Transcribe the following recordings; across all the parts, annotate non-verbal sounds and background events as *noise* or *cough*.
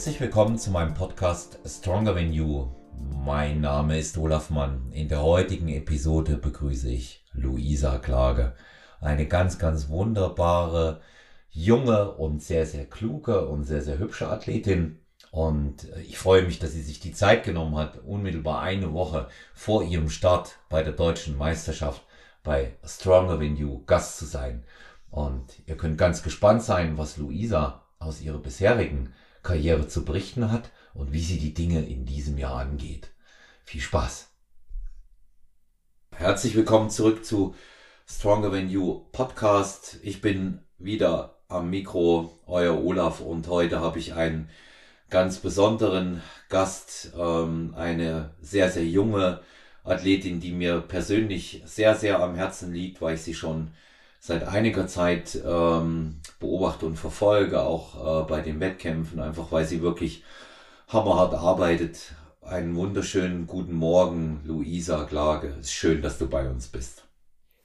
Herzlich willkommen zu meinem Podcast Stronger Than You. Mein Name ist Olaf Mann. In der heutigen Episode begrüße ich Luisa Klage. Eine ganz, ganz wunderbare, junge und sehr, sehr kluge und sehr, sehr hübsche Athletin. Und ich freue mich, dass sie sich die Zeit genommen hat, unmittelbar eine Woche vor ihrem Start bei der deutschen Meisterschaft bei Stronger Than You Gast zu sein. Und ihr könnt ganz gespannt sein, was Luisa aus ihrer bisherigen Karriere zu berichten hat und wie sie die Dinge in diesem Jahr angeht. Viel Spaß! Herzlich willkommen zurück zu Stronger Than You Podcast. Ich bin wieder am Mikro, euer Olaf, und heute habe ich einen ganz besonderen Gast, ähm, eine sehr, sehr junge Athletin, die mir persönlich sehr, sehr am Herzen liegt, weil ich sie schon seit einiger Zeit ähm, beobachte und verfolge, auch äh, bei den Wettkämpfen, einfach weil sie wirklich hammerhart arbeitet. Einen wunderschönen guten Morgen, Luisa Klage. Es ist schön, dass du bei uns bist.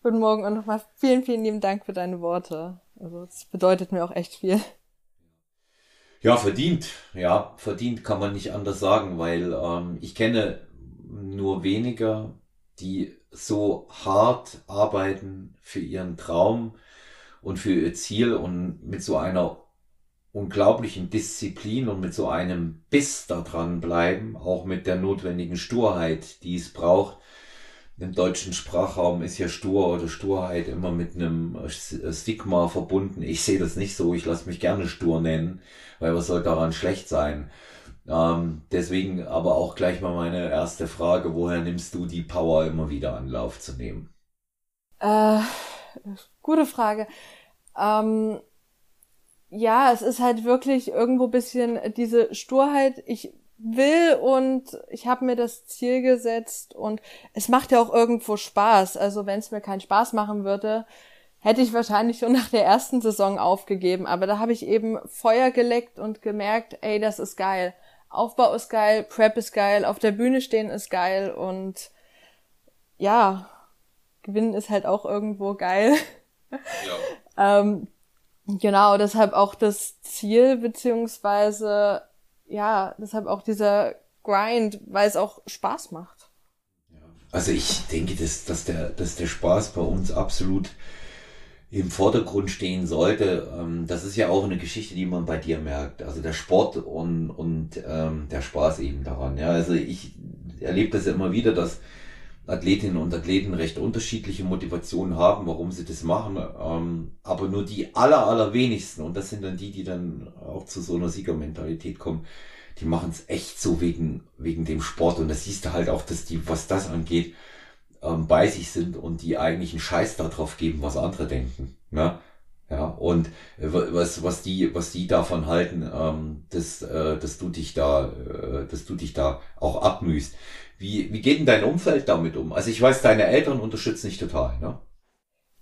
Guten Morgen und nochmal vielen, vielen lieben Dank für deine Worte. Also es bedeutet mir auch echt viel. Ja, verdient. Ja, verdient kann man nicht anders sagen, weil ähm, ich kenne nur weniger, die so hart arbeiten für ihren Traum und für ihr Ziel und mit so einer unglaublichen Disziplin und mit so einem Biss da dran bleiben, auch mit der notwendigen Sturheit, die es braucht. Im deutschen Sprachraum ist ja Stur oder Sturheit immer mit einem Stigma verbunden. Ich sehe das nicht so. Ich lasse mich gerne stur nennen, weil was soll daran schlecht sein? Ähm, deswegen aber auch gleich mal meine erste Frage, woher nimmst du die Power immer wieder an Lauf zu nehmen? Äh, gute Frage. Ähm, ja, es ist halt wirklich irgendwo bisschen diese Sturheit. Ich will und ich habe mir das Ziel gesetzt und es macht ja auch irgendwo Spaß. Also wenn es mir keinen Spaß machen würde, hätte ich wahrscheinlich schon nach der ersten Saison aufgegeben. Aber da habe ich eben Feuer geleckt und gemerkt, ey, das ist geil. Aufbau ist geil, Prep ist geil, auf der Bühne stehen ist geil und ja, gewinnen ist halt auch irgendwo geil. Ja. *laughs* ähm, genau, deshalb auch das Ziel, beziehungsweise ja, deshalb auch dieser Grind, weil es auch Spaß macht. Also ich denke, dass, dass, der, dass der Spaß bei uns absolut im Vordergrund stehen sollte. Ähm, das ist ja auch eine Geschichte, die man bei dir merkt. Also der Sport und, und ähm, der Spaß eben daran. Ja, also ich erlebe das ja immer wieder, dass Athletinnen und Athleten recht unterschiedliche Motivationen haben, warum sie das machen. Ähm, aber nur die aller, allerwenigsten, und das sind dann die, die dann auch zu so einer Siegermentalität kommen, die machen es echt so wegen, wegen dem Sport. Und das siehst du halt auch, dass die, was das angeht, ähm, bei sich sind und die eigentlich einen Scheiß darauf geben, was andere denken. Ja, ja und äh, was, was die, was die davon halten, ähm, dass, äh, dass du dich da, äh, dass du dich da auch abmühst. Wie, wie geht denn dein Umfeld damit um? Also ich weiß, deine Eltern unterstützen dich total, ne?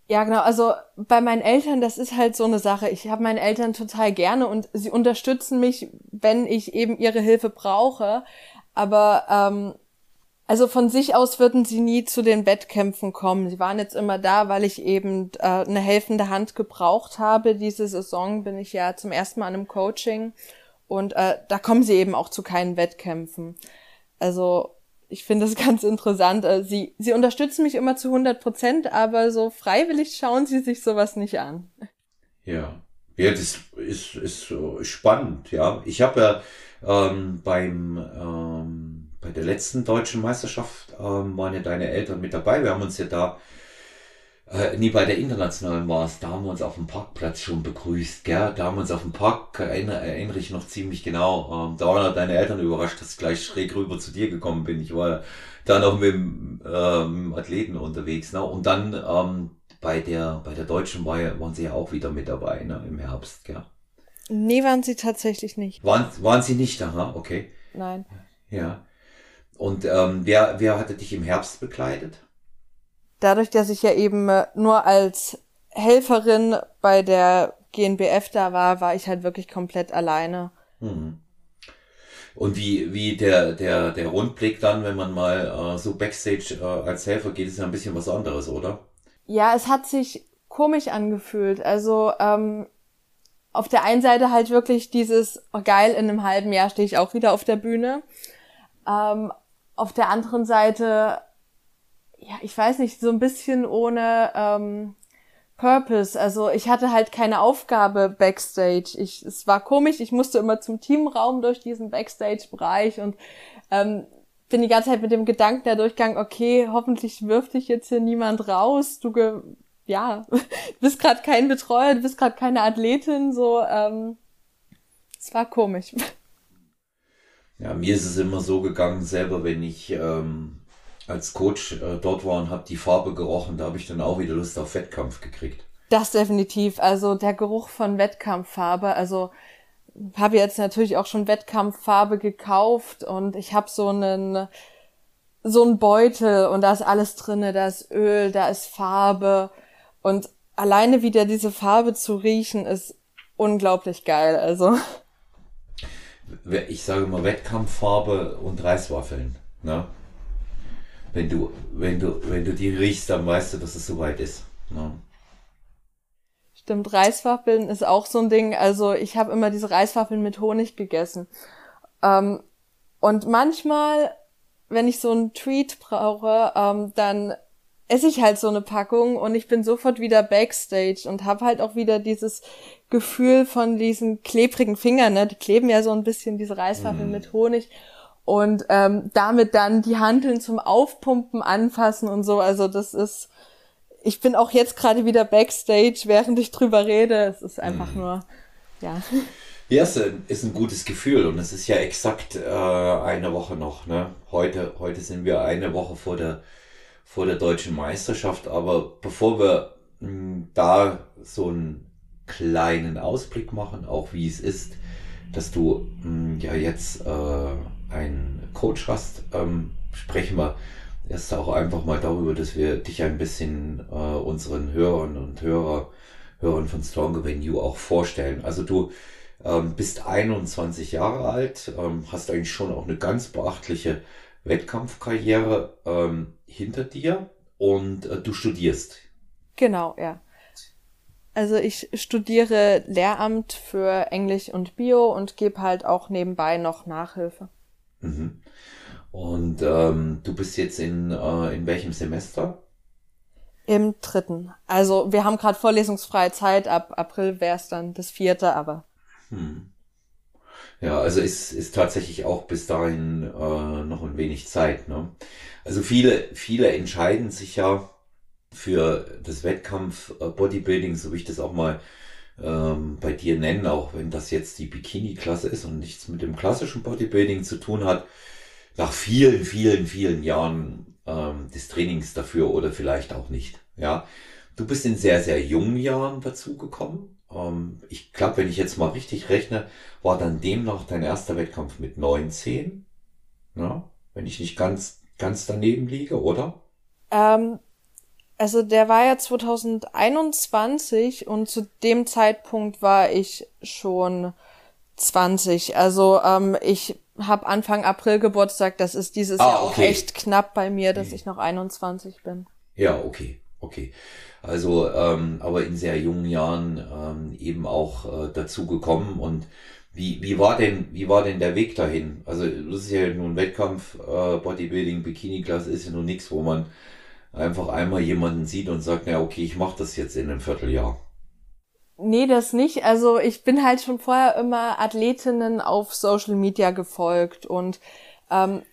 Ja, genau. Also bei meinen Eltern, das ist halt so eine Sache. Ich habe meine Eltern total gerne und sie unterstützen mich, wenn ich eben ihre Hilfe brauche. Aber ähm, also von sich aus würden sie nie zu den Wettkämpfen kommen. Sie waren jetzt immer da, weil ich eben äh, eine helfende Hand gebraucht habe. Diese Saison bin ich ja zum ersten Mal an einem Coaching und äh, da kommen sie eben auch zu keinen Wettkämpfen. Also ich finde es *laughs* ganz interessant. Äh, sie, sie unterstützen mich immer zu 100 Prozent, aber so freiwillig schauen sie sich sowas nicht an. Ja, ja, das ist, ist spannend, ja. Ich habe ja ähm, beim ähm bei der letzten deutschen Meisterschaft ähm, waren ja deine Eltern mit dabei. Wir haben uns ja da, äh, nie bei der internationalen war es, da haben wir uns auf dem Parkplatz schon begrüßt, gell? Da haben wir uns auf dem Park, erinnere, erinnere ich noch ziemlich genau, ähm, da waren deine Eltern überrascht, dass ich gleich schräg rüber zu dir gekommen bin. Ich war da noch mit dem ähm, Athleten unterwegs, ne? Und dann ähm, bei der bei der deutschen war, waren sie ja auch wieder mit dabei, ne? Im Herbst, gell? Nee, waren sie tatsächlich nicht. Waren, waren sie nicht da, okay. Nein. Ja. Und ähm, wer, wer hatte dich im Herbst bekleidet? Dadurch, dass ich ja eben äh, nur als Helferin bei der GNBF da war, war ich halt wirklich komplett alleine. Mhm. Und wie, wie der, der, der Rundblick dann, wenn man mal äh, so Backstage äh, als Helfer geht, ist ja ein bisschen was anderes, oder? Ja, es hat sich komisch angefühlt. Also ähm, auf der einen Seite halt wirklich dieses, oh geil, in einem halben Jahr stehe ich auch wieder auf der Bühne. Ähm, auf der anderen Seite, ja, ich weiß nicht, so ein bisschen ohne ähm, Purpose. Also ich hatte halt keine Aufgabe backstage. Ich, es war komisch, ich musste immer zum Teamraum durch diesen Backstage-Bereich und ähm, bin die ganze Zeit mit dem Gedanken da durchgegangen, okay, hoffentlich wirft dich jetzt hier niemand raus. Du ge ja, *laughs* bist gerade kein Betreuer, du bist gerade keine Athletin, so, ähm, es war komisch. *laughs* Ja, mir ist es immer so gegangen, selber wenn ich ähm, als Coach äh, dort war und habe die Farbe gerochen, da habe ich dann auch wieder Lust auf Wettkampf gekriegt. Das definitiv. Also der Geruch von Wettkampffarbe, also habe jetzt natürlich auch schon Wettkampffarbe gekauft und ich habe so einen so einen Beutel und da ist alles drinne, da ist Öl, da ist Farbe und alleine wieder diese Farbe zu riechen ist unglaublich geil. Also ich sage mal Wettkampffarbe und Reiswaffeln. Ne? Wenn du, wenn du, wenn du die riechst, dann weißt du, dass es soweit ist. Ne? Stimmt, Reiswaffeln ist auch so ein Ding. Also ich habe immer diese Reiswaffeln mit Honig gegessen. Ähm, und manchmal, wenn ich so einen Treat brauche, ähm, dann esse ich halt so eine Packung und ich bin sofort wieder backstage und habe halt auch wieder dieses Gefühl von diesen klebrigen Fingern, ne? Die kleben ja so ein bisschen diese Reiswaffeln mm. mit Honig und ähm, damit dann die Handeln zum Aufpumpen anfassen und so. Also das ist, ich bin auch jetzt gerade wieder backstage, während ich drüber rede. Es ist einfach mm. nur, ja. Ja, es ist ein gutes Gefühl und es ist ja exakt äh, eine Woche noch. Ne? Heute, heute sind wir eine Woche vor der vor der deutschen Meisterschaft. Aber bevor wir mh, hm, da so einen kleinen Ausblick machen, auch wie es ist, dass du mh, hm, ja jetzt äh, einen Coach hast, ähm, sprechen wir erst auch einfach mal darüber, dass wir dich ein bisschen äh, unseren Hörern und Hörer, Hörern von Stronger Venue auch vorstellen. Also du ähm, bist 21 Jahre alt, ähm, hast eigentlich schon auch eine ganz beachtliche Wettkampfkarriere ähm, hinter dir und äh, du studierst. Genau, ja. Also ich studiere Lehramt für Englisch und Bio und gebe halt auch nebenbei noch Nachhilfe. Mhm. Und ähm, du bist jetzt in, äh, in welchem Semester? Im dritten. Also wir haben gerade vorlesungsfreie Zeit, ab April wäre es dann das vierte, aber. Hm. Ja, also ist, ist tatsächlich auch bis dahin äh, noch ein wenig Zeit. Ne? Also viele, viele entscheiden sich ja für das Wettkampf äh, Bodybuilding, so wie ich das auch mal ähm, bei dir nenne, auch wenn das jetzt die Bikini-Klasse ist und nichts mit dem klassischen Bodybuilding zu tun hat, nach vielen, vielen, vielen Jahren ähm, des Trainings dafür oder vielleicht auch nicht. Ja, du bist in sehr, sehr jungen Jahren dazu gekommen ähm, ich glaube, wenn ich jetzt mal richtig rechne, war dann demnach dein erster Wettkampf mit 19. Ne? Wenn ich nicht ganz, ganz daneben liege, oder? Ähm, also der war ja 2021 und zu dem Zeitpunkt war ich schon 20. Also ähm, ich habe Anfang April Geburtstag. Das ist dieses ah, Jahr okay. auch echt knapp bei mir, dass okay. ich noch 21 bin. Ja, okay, okay. Also, ähm, aber in sehr jungen Jahren ähm, eben auch äh, dazu gekommen. Und wie, wie war denn, wie war denn der Weg dahin? Also, das ist ja nun Wettkampf, äh, Bodybuilding, Bikini-Klasse ist ja nun nichts, wo man einfach einmal jemanden sieht und sagt, na okay, ich mache das jetzt in einem Vierteljahr. Nee, das nicht. Also ich bin halt schon vorher immer Athletinnen auf Social Media gefolgt und ähm,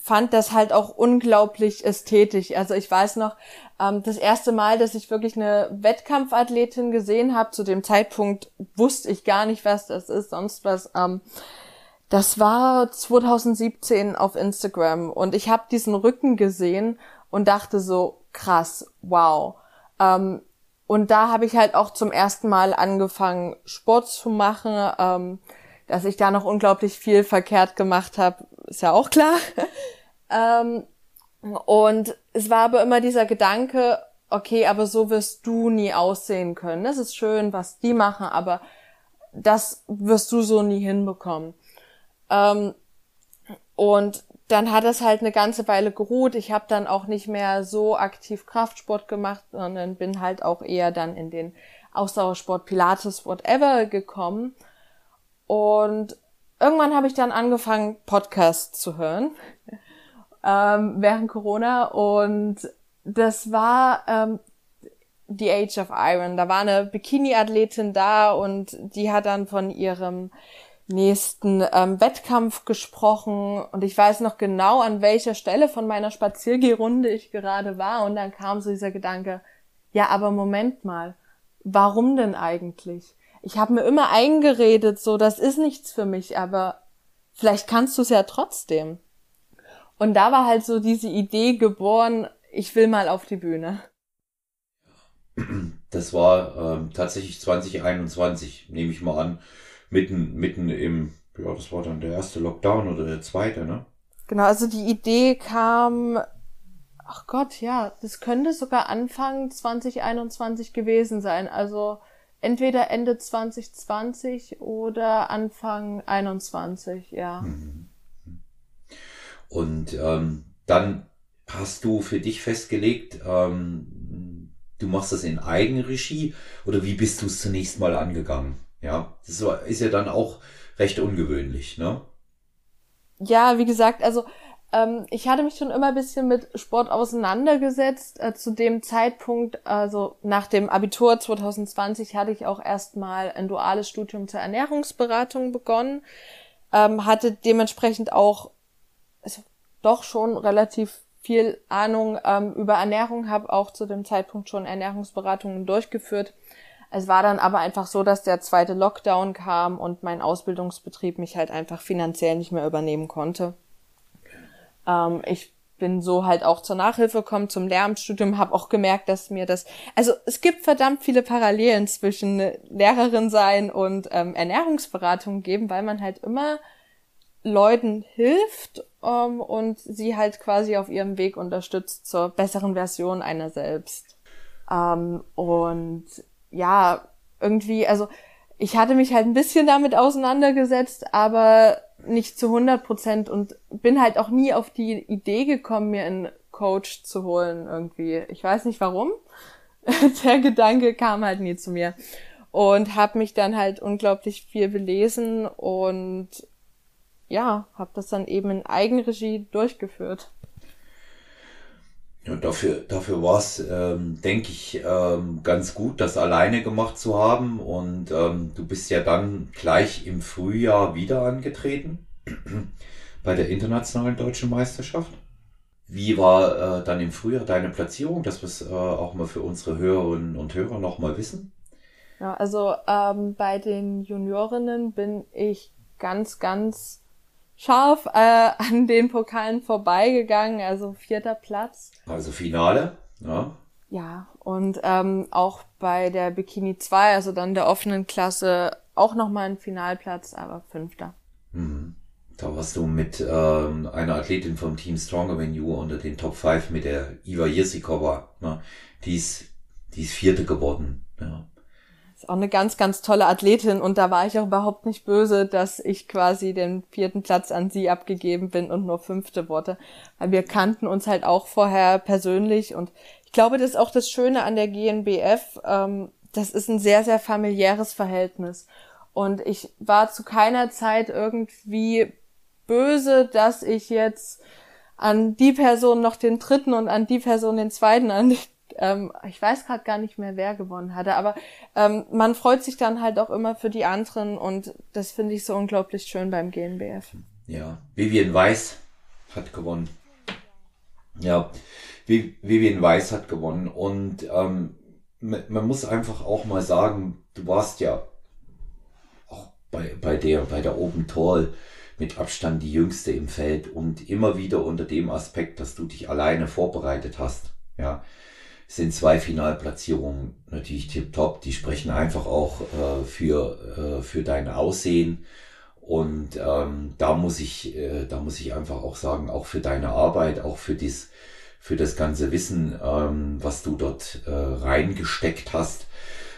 fand das halt auch unglaublich ästhetisch. Also ich weiß noch, ähm, das erste Mal, dass ich wirklich eine Wettkampfathletin gesehen habe, zu dem Zeitpunkt wusste ich gar nicht, was das ist, sonst was. Ähm, das war 2017 auf Instagram und ich habe diesen Rücken gesehen und dachte so, krass, wow. Ähm, und da habe ich halt auch zum ersten Mal angefangen, Sport zu machen. Ähm, dass ich da noch unglaublich viel verkehrt gemacht habe, ist ja auch klar. *laughs* ähm, und es war aber immer dieser Gedanke, okay, aber so wirst du nie aussehen können. Es ist schön, was die machen, aber das wirst du so nie hinbekommen. Ähm, und dann hat es halt eine ganze Weile geruht. Ich habe dann auch nicht mehr so aktiv Kraftsport gemacht, sondern bin halt auch eher dann in den Ausdauersport, Pilates, whatever gekommen. Und irgendwann habe ich dann angefangen, Podcasts zu hören *laughs* ähm, während Corona. Und das war ähm, The Age of Iron. Da war eine Bikini-Athletin da und die hat dann von ihrem nächsten ähm, Wettkampf gesprochen und ich weiß noch genau, an welcher Stelle von meiner Spaziergehrunde ich gerade war und dann kam so dieser Gedanke, ja, aber Moment mal, warum denn eigentlich? Ich habe mir immer eingeredet, so, das ist nichts für mich, aber vielleicht kannst du es ja trotzdem. Und da war halt so diese Idee geboren, ich will mal auf die Bühne. Das war ähm, tatsächlich 2021, nehme ich mal an mitten, mitten im, ja, das war dann der erste Lockdown oder der zweite, ne? Genau, also die Idee kam, ach Gott, ja, das könnte sogar Anfang 2021 gewesen sein. Also entweder Ende 2020 oder Anfang 21, ja. Mhm. Und ähm, dann hast du für dich festgelegt, ähm, du machst das in Eigenregie oder wie bist du es zunächst mal angegangen? Ja, das ist ja dann auch recht ungewöhnlich, ne? Ja, wie gesagt, also ähm, ich hatte mich schon immer ein bisschen mit Sport auseinandergesetzt. Äh, zu dem Zeitpunkt, also nach dem Abitur 2020, hatte ich auch erstmal ein duales Studium zur Ernährungsberatung begonnen. Ähm, hatte dementsprechend auch also doch schon relativ viel Ahnung ähm, über Ernährung, habe auch zu dem Zeitpunkt schon Ernährungsberatungen durchgeführt es war dann aber einfach so, dass der zweite Lockdown kam und mein Ausbildungsbetrieb mich halt einfach finanziell nicht mehr übernehmen konnte. Ähm, ich bin so halt auch zur Nachhilfe gekommen, zum Lehramtsstudium, habe auch gemerkt, dass mir das, also es gibt verdammt viele Parallelen zwischen Lehrerin sein und ähm, Ernährungsberatung geben, weil man halt immer Leuten hilft ähm, und sie halt quasi auf ihrem Weg unterstützt zur besseren Version einer selbst. Ähm, und ja, irgendwie, also ich hatte mich halt ein bisschen damit auseinandergesetzt, aber nicht zu 100 Prozent und bin halt auch nie auf die Idee gekommen, mir einen Coach zu holen irgendwie. Ich weiß nicht warum. *laughs* Der Gedanke kam halt nie zu mir und habe mich dann halt unglaublich viel belesen und ja, habe das dann eben in Eigenregie durchgeführt. Ja, dafür, dafür war es, ähm, denke ich, ähm, ganz gut, das alleine gemacht zu haben. Und ähm, du bist ja dann gleich im Frühjahr wieder angetreten *clears throat* bei der internationalen deutschen Meisterschaft. Wie war äh, dann im Frühjahr deine Platzierung, dass wir es äh, auch mal für unsere Hörerinnen und Hörer nochmal wissen? Ja, also ähm, bei den Juniorinnen bin ich ganz, ganz scharf äh, an den Pokalen vorbeigegangen, also vierter Platz. Also Finale, ja. Ja, und ähm, auch bei der Bikini 2, also dann der offenen Klasse, auch nochmal ein Finalplatz, aber fünfter. Mhm. Da warst du mit ähm, einer Athletin vom Team Stronger Than You unter den Top 5 mit der Iva Jirsikova. Ne? Die, ist, die ist vierte geworden. Ja. Ist auch eine ganz, ganz tolle Athletin und da war ich auch überhaupt nicht böse, dass ich quasi den vierten Platz an sie abgegeben bin und nur fünfte wurde. Weil wir kannten uns halt auch vorher persönlich und ich glaube, das ist auch das Schöne an der GNBF. Ähm, das ist ein sehr, sehr familiäres Verhältnis. Und ich war zu keiner Zeit irgendwie böse, dass ich jetzt an die Person noch den dritten und an die Person den zweiten, *laughs* an ähm, ich weiß gerade gar nicht mehr, wer gewonnen hatte, aber ähm, man freut sich dann halt auch immer für die anderen und das finde ich so unglaublich schön beim GNBF. Ja, Vivian Weiß hat gewonnen. Ja, Vivian Weiß hat gewonnen und ähm, man muss einfach auch mal sagen, du warst ja auch bei, bei der, bei der Open Tall mit Abstand die jüngste im Feld und immer wieder unter dem Aspekt, dass du dich alleine vorbereitet hast. Ja, sind zwei Finalplatzierungen natürlich tipptopp. Die sprechen einfach auch äh, für, äh, für dein Aussehen. Und ähm, da muss ich, äh, da muss ich einfach auch sagen, auch für deine Arbeit, auch für dies, für das ganze Wissen, ähm, was du dort äh, reingesteckt hast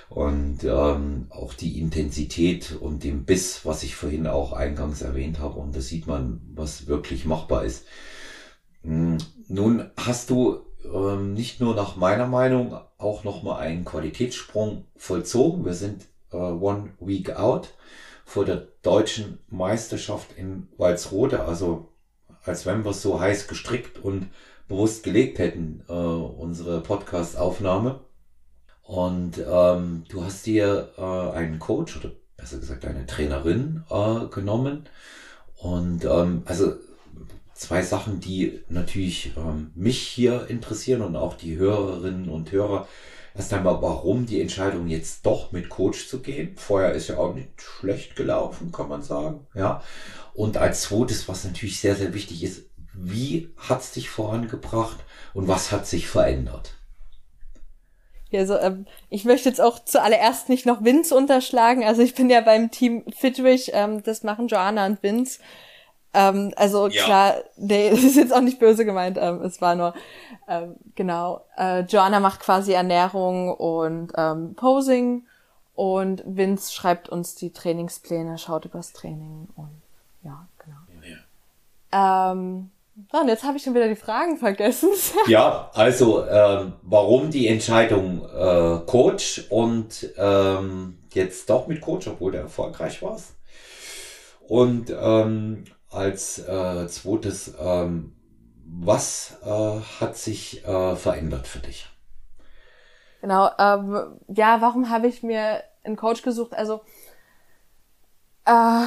und ähm, auch die Intensität und den Biss, was ich vorhin auch eingangs erwähnt habe. Und da sieht man, was wirklich machbar ist. Hm, nun hast du ähm, nicht nur nach meiner Meinung auch nochmal einen Qualitätssprung vollzogen. Wir sind äh, one week out vor der deutschen Meisterschaft in Walsrode, also als wenn wir es so heiß gestrickt und bewusst gelegt hätten, äh, unsere Podcast-Aufnahme. Und ähm, du hast dir äh, einen Coach oder besser gesagt eine Trainerin äh, genommen. Und ähm, also zwei Sachen, die natürlich ähm, mich hier interessieren und auch die Hörerinnen und Hörer. Erst einmal, warum die Entscheidung jetzt doch mit Coach zu gehen. Vorher ist ja auch nicht schlecht gelaufen, kann man sagen. Ja. Und als zweites, was natürlich sehr, sehr wichtig ist, wie hat's dich vorangebracht und was hat sich verändert? Ja, also ähm, ich möchte jetzt auch zuallererst nicht noch Vince unterschlagen. Also ich bin ja beim Team Fitwich, ähm, das machen Joanna und Vince. Ähm, also ja. klar, nee, *laughs* das ist jetzt auch nicht böse gemeint, ähm, es war nur, ähm, genau, äh, Joanna macht quasi Ernährung und ähm, Posing und Vince schreibt uns die Trainingspläne, schaut übers Training und ja, genau. Ja. Ähm, so, und jetzt habe ich schon wieder die Fragen vergessen. *laughs* ja, also ähm, warum die Entscheidung äh, Coach und ähm, jetzt doch mit Coach, obwohl der erfolgreich war. Und ähm, als äh, zweites, ähm, was äh, hat sich äh, verändert für dich? Genau, ähm, ja, warum habe ich mir einen Coach gesucht? Also, äh,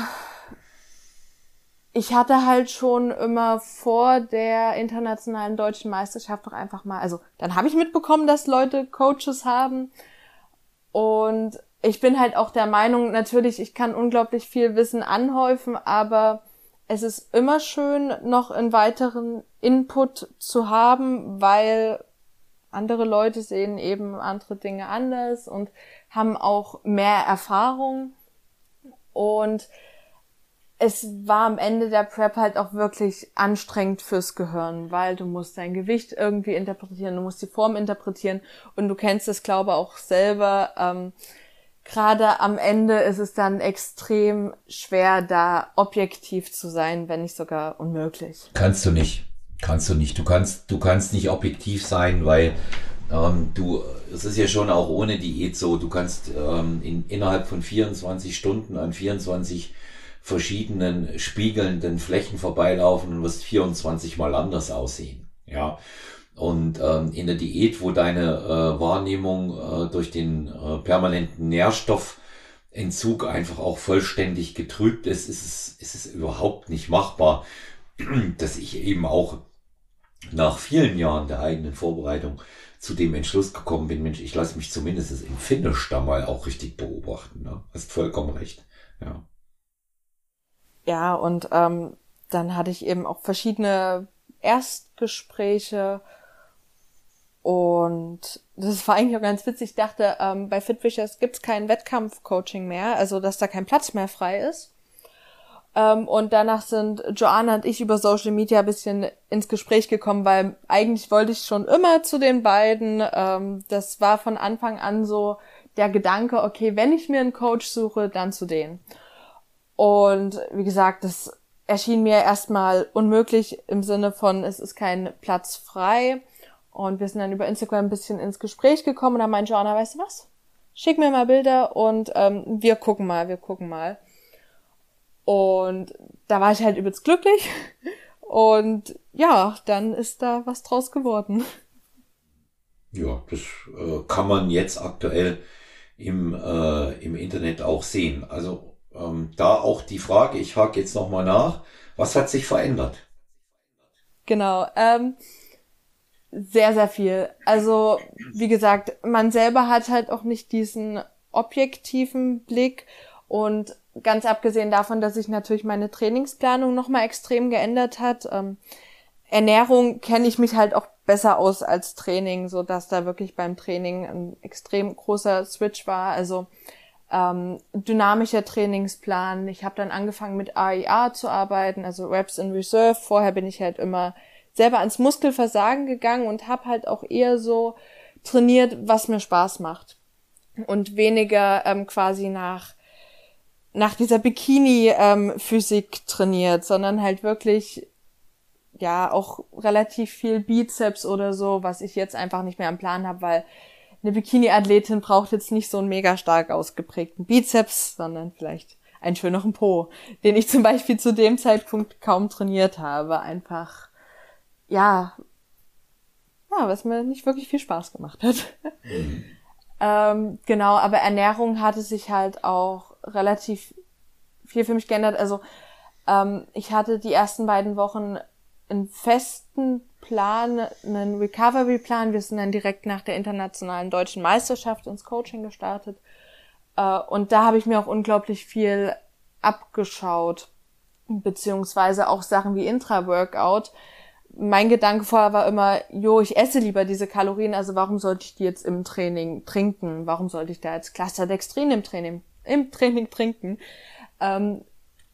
ich hatte halt schon immer vor der internationalen deutschen Meisterschaft doch einfach mal, also dann habe ich mitbekommen, dass Leute Coaches haben und ich bin halt auch der Meinung, natürlich, ich kann unglaublich viel Wissen anhäufen, aber es ist immer schön, noch einen weiteren Input zu haben, weil andere Leute sehen eben andere Dinge anders und haben auch mehr Erfahrung. Und es war am Ende der Prep halt auch wirklich anstrengend fürs Gehirn, weil du musst dein Gewicht irgendwie interpretieren, du musst die Form interpretieren und du kennst es, glaube auch selber. Ähm, gerade am Ende ist es dann extrem schwer, da objektiv zu sein, wenn nicht sogar unmöglich. Kannst du nicht. Kannst du nicht. Du kannst, du kannst nicht objektiv sein, weil ähm, du, es ist ja schon auch ohne Diät so, du kannst ähm, in, innerhalb von 24 Stunden an 24 verschiedenen spiegelnden Flächen vorbeilaufen und wirst 24 mal anders aussehen. Ja. Und ähm, in der Diät, wo deine äh, Wahrnehmung äh, durch den äh, permanenten Nährstoffentzug einfach auch vollständig getrübt ist, ist es, ist es überhaupt nicht machbar, *clears throat* dass ich eben auch nach vielen Jahren der eigenen Vorbereitung zu dem Entschluss gekommen bin, Mensch, ich lasse mich zumindest im Finish da mal auch richtig beobachten. Ne? Hast vollkommen recht. Ja, ja und ähm, dann hatte ich eben auch verschiedene Erstgespräche und das war eigentlich auch ganz witzig. Ich dachte, ähm, bei Fitfishers gibt's kein Wettkampf-Coaching mehr, also dass da kein Platz mehr frei ist. Ähm, und danach sind Joanna und ich über Social Media ein bisschen ins Gespräch gekommen, weil eigentlich wollte ich schon immer zu den beiden. Ähm, das war von Anfang an so der Gedanke, okay, wenn ich mir einen Coach suche, dann zu denen. Und wie gesagt, das erschien mir erstmal unmöglich im Sinne von, es ist kein Platz frei. Und wir sind dann über Instagram ein bisschen ins Gespräch gekommen und dann meinte Joanna, weißt du was? Schick mir mal Bilder und ähm, wir gucken mal, wir gucken mal. Und da war ich halt übelst glücklich. Und ja, dann ist da was draus geworden. Ja, das äh, kann man jetzt aktuell im, äh, im Internet auch sehen. Also ähm, da auch die Frage, ich hake jetzt nochmal nach, was hat sich verändert? Genau. Ähm, sehr, sehr viel. Also, wie gesagt, man selber hat halt auch nicht diesen objektiven Blick und ganz abgesehen davon, dass sich natürlich meine Trainingsplanung nochmal extrem geändert hat. Ähm, Ernährung kenne ich mich halt auch besser aus als Training, so dass da wirklich beim Training ein extrem großer Switch war. Also ähm, dynamischer Trainingsplan. Ich habe dann angefangen mit AIA zu arbeiten, also Reps in Reserve. Vorher bin ich halt immer selber ans Muskelversagen gegangen und habe halt auch eher so trainiert, was mir Spaß macht und weniger ähm, quasi nach nach dieser Bikini-Physik ähm, trainiert, sondern halt wirklich ja auch relativ viel Bizeps oder so, was ich jetzt einfach nicht mehr am Plan habe, weil eine Bikini-Athletin braucht jetzt nicht so einen mega stark ausgeprägten Bizeps, sondern vielleicht einen schöneren Po, den ich zum Beispiel zu dem Zeitpunkt kaum trainiert habe. Einfach, ja, ja, was mir nicht wirklich viel Spaß gemacht hat. Mhm. ähm, genau, aber Ernährung hatte sich halt auch relativ viel für mich geändert. Also ähm, ich hatte die ersten beiden Wochen einen festen Plan, einen Recovery-Plan. Wir sind dann direkt nach der internationalen deutschen Meisterschaft ins Coaching gestartet. Äh, und da habe ich mir auch unglaublich viel abgeschaut, beziehungsweise auch Sachen wie Intra-Workout. Mein Gedanke vorher war immer, jo, ich esse lieber diese Kalorien, also warum sollte ich die jetzt im Training trinken? Warum sollte ich da jetzt Cluster Dextrin im Training, im Training trinken? Ähm,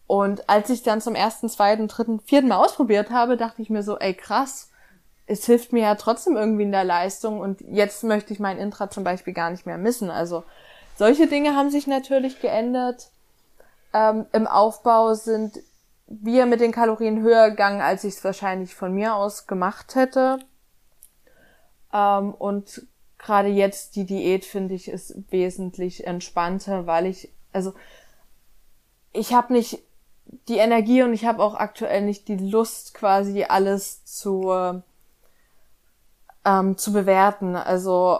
und als ich dann zum ersten, zweiten, dritten, vierten Mal ausprobiert habe, dachte ich mir so, ey krass, es hilft mir ja trotzdem irgendwie in der Leistung und jetzt möchte ich mein Intra zum Beispiel gar nicht mehr missen. Also solche Dinge haben sich natürlich geändert. Ähm, Im Aufbau sind wir mit den Kalorien höher gegangen, als ich es wahrscheinlich von mir aus gemacht hätte. Ähm, und gerade jetzt die Diät finde ich ist wesentlich entspannter, weil ich also ich habe nicht die Energie und ich habe auch aktuell nicht die Lust, quasi alles zu, ähm, zu bewerten. Also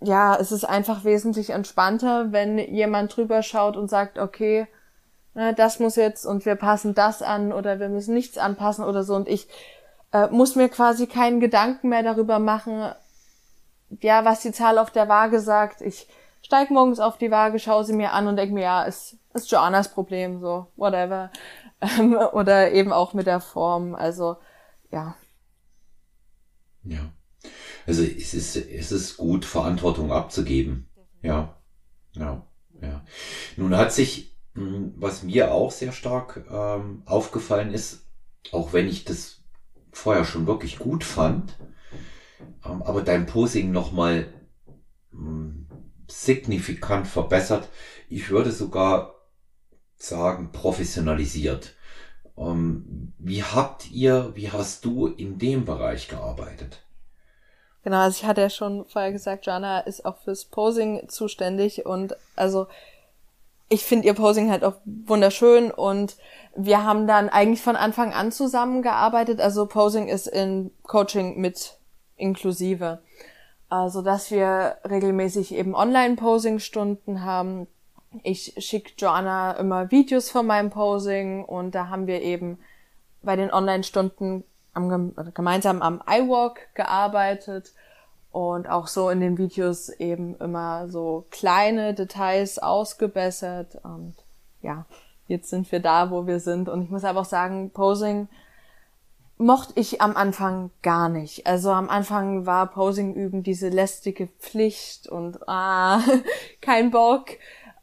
ja, es ist einfach wesentlich entspannter, wenn jemand drüber schaut und sagt, okay, das muss jetzt und wir passen das an oder wir müssen nichts anpassen oder so und ich äh, muss mir quasi keinen Gedanken mehr darüber machen, ja, was die Zahl auf der Waage sagt. Ich steig morgens auf die Waage, schaue sie mir an und denke mir, ja, ist, ist Joannas Problem, so, whatever. *laughs* Ähm, oder eben auch mit der Form, also, ja. Ja. Also es ist, es ist gut, Verantwortung abzugeben. Ja. Ja. Ja. Nun hat sich, was mir auch sehr stark ähm, aufgefallen ist, auch wenn ich das vorher schon wirklich gut fand, ähm, aber dein Posing nochmal hm, signifikant verbessert. Ich würde sogar sagen, professionalisiert. Ähm, wie habt ihr, wie hast du in dem Bereich gearbeitet? Genau, also ich hatte ja schon vorher gesagt, Jana ist auch fürs Posing zuständig und also ich finde ihr Posing halt auch wunderschön und wir haben dann eigentlich von Anfang an zusammengearbeitet. Also Posing ist in Coaching mit inklusive also dass wir regelmäßig eben Online-Posing-Stunden haben. Ich schicke Joanna immer Videos von meinem Posing und da haben wir eben bei den Online-Stunden am, gemeinsam am iWalk gearbeitet und auch so in den Videos eben immer so kleine Details ausgebessert und ja, jetzt sind wir da, wo wir sind und ich muss aber auch sagen, Posing mochte ich am Anfang gar nicht. Also am Anfang war Posing üben diese lästige Pflicht und ah, *laughs* kein Bock.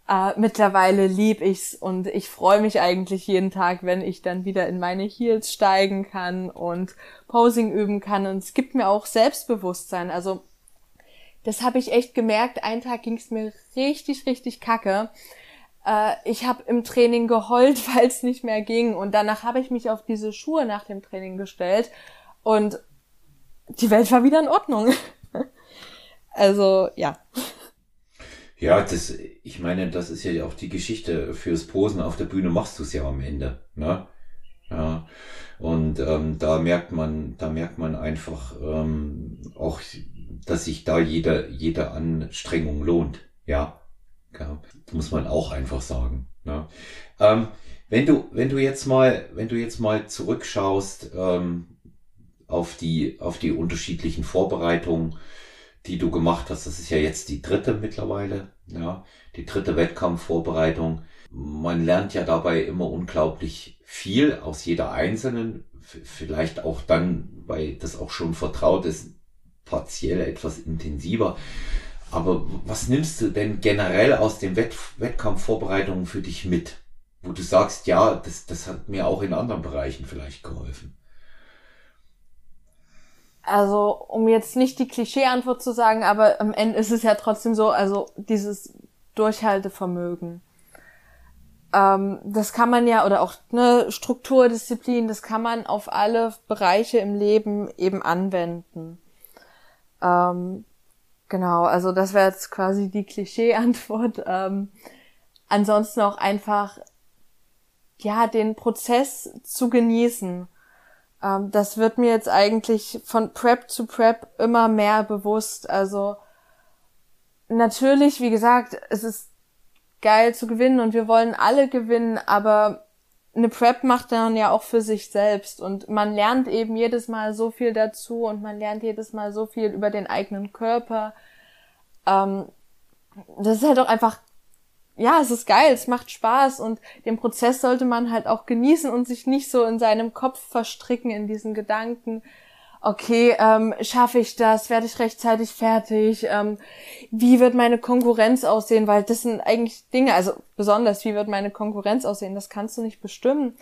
Äh, mittlerweile lieb ich's und ich freue mich eigentlich jeden Tag, wenn ich dann wieder in meine Heels steigen kann und Posing üben kann. Und es gibt mir auch Selbstbewusstsein. Also das habe ich echt gemerkt. Ein Tag ging's mir richtig, richtig kacke äh, ich habe im Training geheult, *laughs* weil es nicht mehr ging. Und danach habe ich mich auf diese Schuhe nach dem Training gestellt und die Welt war wieder in Ordnung. *laughs* also ja. Ja, das, ich meine, das ist ja auch die Geschichte fürs Posen auf der Bühne machst du es ja am Ende. Ne? Ja. Und ähm, da merkt man, da merkt man einfach ähm, auch, dass sich da jede, jede Anstrengung lohnt. Ja. Ja, muss man auch einfach sagen. Ne? Ähm, wenn du, wenn du jetzt mal, wenn du jetzt mal zurückschaust ähm, auf die, auf die unterschiedlichen Vorbereitungen, die du gemacht hast, das ist ja jetzt die dritte mittlerweile, ja, die dritte Wettkampfvorbereitung. Man lernt ja dabei immer unglaublich viel aus jeder einzelnen, vielleicht auch dann, weil das auch schon vertraut ist, partiell etwas intensiver. Aber was nimmst du denn generell aus den Wett Wettkampfvorbereitungen für dich mit? Wo du sagst, ja, das, das hat mir auch in anderen Bereichen vielleicht geholfen. Also, um jetzt nicht die Klischee-Antwort zu sagen, aber am Ende ist es ja trotzdem so, also dieses Durchhaltevermögen. ähm, das kann man ja, oder auch ne, Strukturdisziplin, das kann man auf alle Bereiche im Leben eben anwenden. Ähm, genau, also das wäre jetzt quasi die Klischee-Antwort. Ähm, ansonsten auch einfach, ja, den Prozess zu genießen. Ähm, das wird mir jetzt eigentlich von Prep zu Prep immer mehr bewusst. Also natürlich, wie gesagt, es ist geil zu gewinnen und wir wollen alle gewinnen, aber eine Prep macht dann ja auch für sich selbst und man lernt eben jedes Mal so viel dazu und man lernt jedes Mal so viel über den eigenen Körper. Ähm, das ist halt auch einfach, ja, es ist geil, es macht Spaß und den Prozess sollte man halt auch genießen und sich nicht so in seinem Kopf verstricken in diesen Gedanken, okay, ähm, schaffe ich das, werde ich rechtzeitig fertig, ähm, wie wird meine Konkurrenz aussehen, weil das sind eigentlich Dinge, also besonders, wie wird meine Konkurrenz aussehen, das kannst du nicht bestimmen.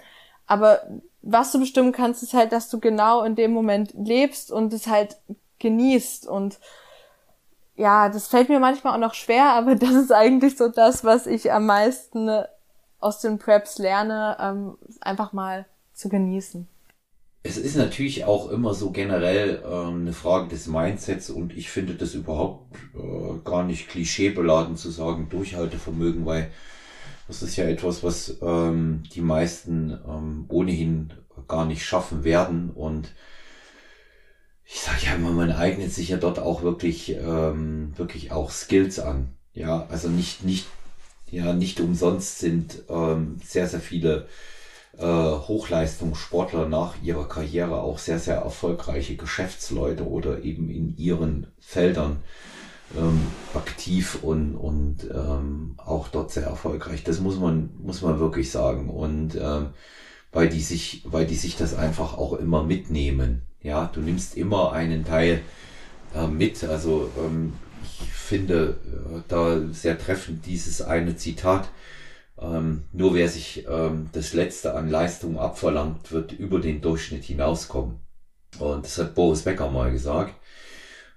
Aber was du bestimmen kannst, ist halt, dass du genau in dem Moment lebst und es halt genießt und ja, das fällt mir manchmal auch noch schwer, aber *laughs* das ist eigentlich so das, was ich am meisten aus den Preps lerne, ähm, einfach mal zu genießen. Es ist natürlich auch immer so generell ähm, eine Frage des Mindsets und ich finde das überhaupt äh, gar nicht klischeebeladen zu sagen Durchhaltevermögen, weil das ist ja etwas, was ähm, die meisten ähm, ohnehin gar nicht schaffen werden und ich sage ja immer, man eignet sich ja dort auch wirklich ähm, wirklich auch Skills an. Ja, also nicht nicht ja nicht umsonst sind ähm, sehr sehr viele äh, Hochleistungssportler nach ihrer Karriere auch sehr, sehr erfolgreiche Geschäftsleute oder eben in ihren Feldern ähm, aktiv und, und ähm, auch dort sehr erfolgreich. Das muss man, muss man wirklich sagen. Und ähm, weil die sich, weil die sich das einfach auch immer mitnehmen. Ja, du nimmst immer einen Teil äh, mit. Also ähm, ich finde äh, da sehr treffend dieses eine Zitat ähm, nur wer sich ähm, das Letzte an Leistung abverlangt, wird über den Durchschnitt hinauskommen. Und das hat Boris Becker mal gesagt.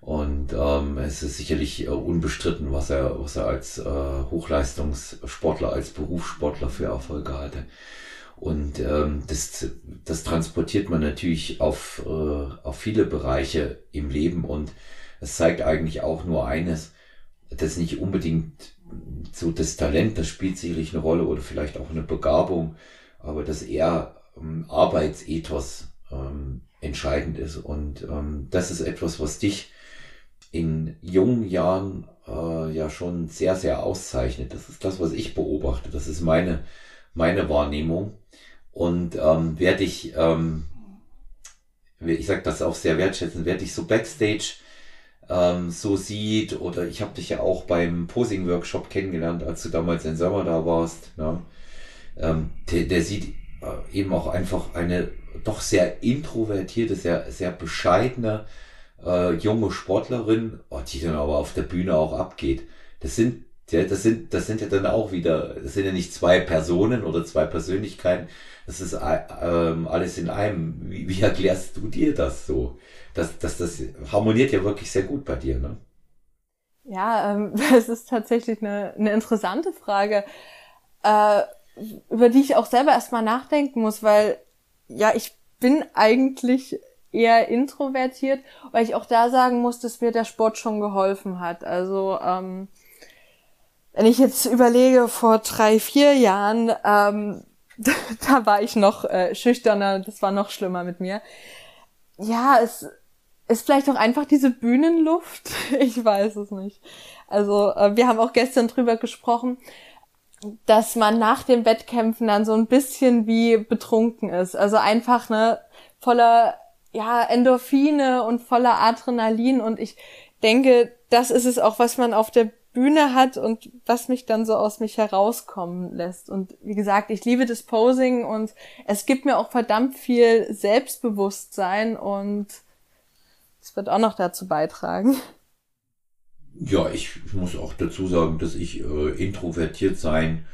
Und ähm, es ist sicherlich äh, unbestritten, was er, was er als äh, Hochleistungssportler, als Berufssportler für Erfolge hatte. Und ähm, das, das transportiert man natürlich auf, äh, auf viele Bereiche im Leben und es zeigt eigentlich auch nur eines, dass nicht unbedingt so das Talent, das spielt sicherlich eine Rolle oder vielleicht auch eine Begabung, aber dass eher ähm, Arbeitsethos ähm, entscheidend ist. Und ähm, das ist etwas, was dich in jungen Jahren äh, ja schon sehr, sehr auszeichnet. Das ist das, was ich beobachte. Das ist meine, meine Wahrnehmung. Und ähm, werde ich, ähm, ich sage das auch sehr wertschätzen, werde ich so backstage ähm, so sieht. Oder ich habe dich ja auch beim Posing-Workshop kennengelernt, als du damals in Sommer da warst. Ne? Ähm, der, der sieht äh, eben auch einfach eine doch sehr introvertierte, sehr, sehr bescheidene äh, junge Sportlerin, oh, die dann aber auf der Bühne auch abgeht. Das sind ja, das sind, das sind ja dann auch wieder, das sind ja nicht zwei Personen oder zwei Persönlichkeiten, das ist äh, ähm, alles in einem. Wie, wie erklärst du dir das so? Das, das, das harmoniert ja wirklich sehr gut bei dir, ne? Ja, ähm, *laughs* das ist tatsächlich eine, eine interessante Frage, äh, über die ich auch selber erstmal nachdenken muss, weil ja, ich bin eigentlich eher introvertiert, weil ich auch da sagen muss, dass mir der Sport schon geholfen hat. Also ähm, wenn ich jetzt überlege, vor drei, vier Jahren, ähm, *laughs* da war ich noch äh, schüchterner, das war noch schlimmer mit mir. Ja, es ist vielleicht auch einfach diese Bühnenluft. *laughs* Ich weiß es nicht. Also äh, wir haben auch gestern drüber gesprochen, dass man nach dem Wettkämpfen dann so ein bisschen wie betrunken ist. Also einfach ne voller ja Endorphine und voller Adrenalin und ich denke, das ist es auch, was man auf der Bühne hat und was mich dann so aus mich herauskommen lässt. Und wie gesagt, ich liebe das Posing und es gibt mir auch verdammt viel Selbstbewusstsein und es wird auch noch dazu beitragen. Ja, ich muss auch dazu sagen, dass ich äh, introvertiert sein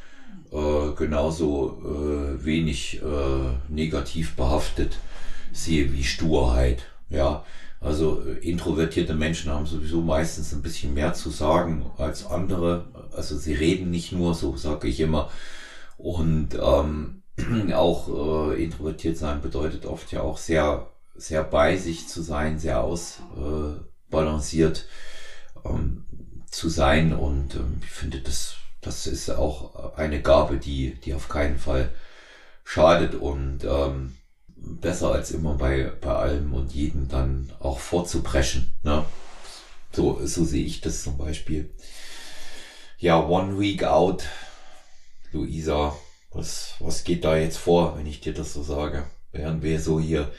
äh, genauso äh, wenig äh, negativ behaftet sehe wie Sturheit. Ja, also äh, introvertierte Menschen haben sowieso meistens ein bisschen mehr zu sagen als andere. Also sie reden nicht nur, so sage ich immer. Und ähm, *clears throat* auch äh, introvertiert sein bedeutet oft ja auch sehr, sehr bei sich zu sein, sehr ausbalanciert äh, ähm, zu sein. Und ähm, ich finde, das, das ist auch eine Gabe, die, die auf keinen Fall schadet und ähm, besser als immer bei, bei allem und jedem dann auch vorzupreschen. Ne? So, so sehe ich das zum Beispiel. Ja, One Week Out, Luisa, was, was geht da jetzt vor, wenn ich dir das so sage? Während wir so hier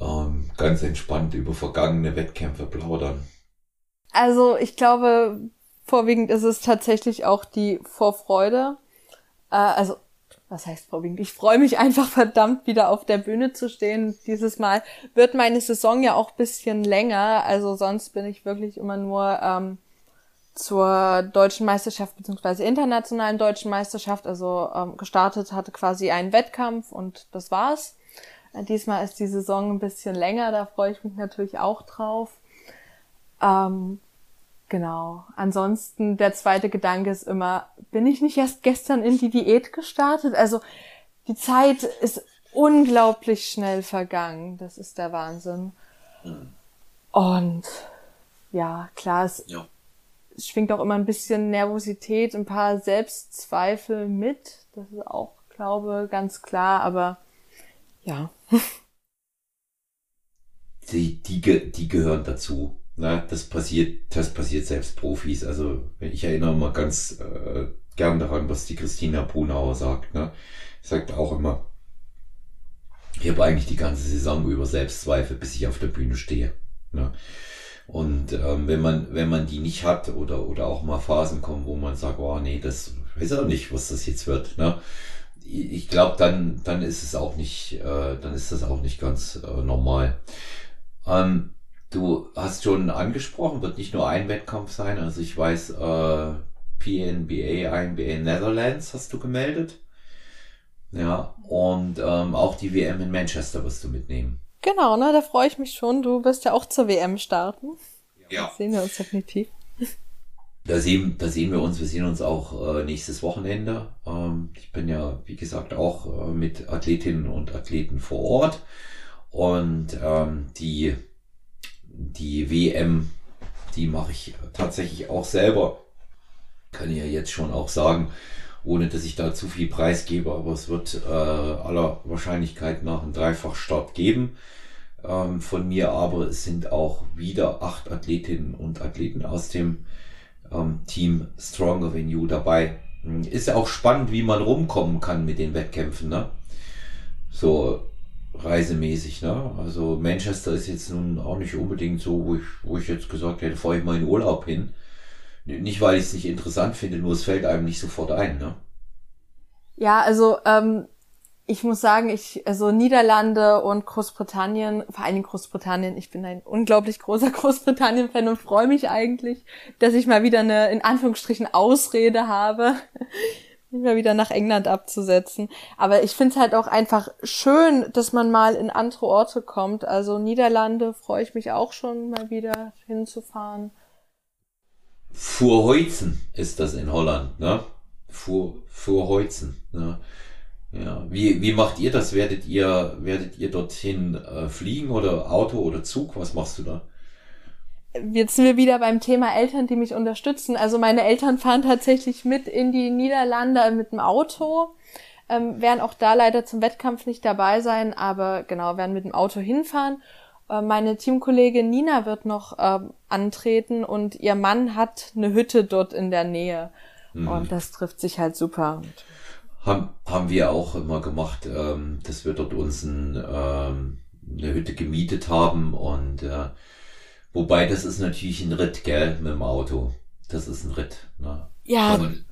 ähm, ganz entspannt über vergangene Wettkämpfe plaudern. Also ich glaube, vorwiegend ist es tatsächlich auch die Vorfreude. Äh, also was heißt vorwiegend? Ich freue mich einfach verdammt wieder auf der Bühne zu stehen. Dieses Mal wird meine Saison ja auch bisschen länger. Also sonst bin ich wirklich immer nur ähm, zur deutschen Meisterschaft beziehungsweise internationalen deutschen Meisterschaft. Also ähm, gestartet hatte quasi einen Wettkampf und das war's. Äh, diesmal ist die Saison ein bisschen länger. Da freue ich mich natürlich auch drauf. Ähm, Genau. Ansonsten der zweite Gedanke ist immer, bin ich nicht erst gestern in die Diät gestartet? Also die Zeit ist unglaublich schnell vergangen. Das ist der Wahnsinn. Mhm. Und ja, klar, es, ja. es schwingt auch immer ein bisschen Nervosität, ein paar Selbstzweifel mit. Das ist auch, glaube ganz klar, aber ja. *laughs* Die, die, die gehören dazu. Na, das passiert, das passiert selbst Profis. Also ich erinnere mal ganz äh, gern daran, was die Christina Brunauer sagt. Ne? Sagt auch immer, ich habe eigentlich die ganze Saison über Selbstzweifel, bis ich auf der Bühne stehe. Ne? Und ähm, wenn man, wenn man die nicht hat oder, oder auch mal Phasen kommen, wo man sagt, oh nee, das weiß auch nicht, was das jetzt wird. Ne? Ich glaube, dann, dann ist es auch nicht, äh, dann ist das auch nicht ganz äh, normal. Ähm, Du hast schon angesprochen, wird nicht nur ein Wettkampf sein. Also ich weiß, äh, PNBA, INBA Netherlands hast du gemeldet. Ja, und ähm, auch die WM in Manchester wirst du mitnehmen. Genau, ne, da freue ich mich schon. Du wirst ja auch zur WM starten. Ja. Das sehen wir uns definitiv. Da sehen, da sehen wir uns, wir sehen uns auch äh, nächstes Wochenende. Ähm, ich bin ja, wie gesagt, auch äh, mit Athletinnen und Athleten vor Ort. Und ähm, die die WM, die mache ich tatsächlich auch selber. Kann ich ja jetzt schon auch sagen, ohne dass ich da zu viel preisgebe, aber es wird äh, aller Wahrscheinlichkeit nach einen Dreifachstart geben ähm, von mir, aber es sind auch wieder acht Athletinnen und Athleten aus dem ähm, Team Stronger Than You dabei. Ist ja auch spannend, wie man rumkommen kann mit den Wettkämpfen, ne? So, reisemäßig. Ne? Also Manchester ist jetzt nun auch nicht unbedingt so, wo ich, wo ich jetzt gesagt hätte, fahre ich mal in Urlaub hin. Nicht, weil ich es nicht interessant finde, nur es fällt einem nicht sofort ein. Ne? Ja, also ähm, ich muss sagen, ich, also Niederlande und Großbritannien, vor allen Dingen Großbritannien, ich bin ein unglaublich großer *laughs* Großbritannien-Fan und freue mich eigentlich, dass ich mal wieder eine, in Anführungsstrichen, Ausrede habe, mal wieder nach England abzusetzen. Aber ich finde es halt auch einfach schön, dass man mal in andere Orte kommt. Also Niederlande freue ich mich auch schon mal wieder hinzufahren. Vorheuzen ist das in Holland, ne? Vor, Vorheuzen, ne? Ja, wie, wie macht ihr das? Werdet ihr, werdet ihr dorthin äh, fliegen oder Auto oder Zug? Was machst du da? Jetzt sind wir wieder beim Thema Eltern, die mich unterstützen. Also meine Eltern fahren tatsächlich mit in die Niederlande mit dem Auto, ähm, werden auch da leider zum Wettkampf nicht dabei sein, aber genau, werden mit dem Auto hinfahren. Äh, meine Teamkollegin Nina wird noch äh, antreten und ihr Mann hat eine Hütte dort in der Nähe. Mhm. Und das trifft sich halt super. Haben, haben wir auch immer gemacht, ähm, dass wir dort uns ein, ähm, eine Hütte gemietet haben und äh, Wobei, das ist natürlich ein Ritt, gell, mit dem Auto. Das ist ein Ritt. Ne? Ja. Von,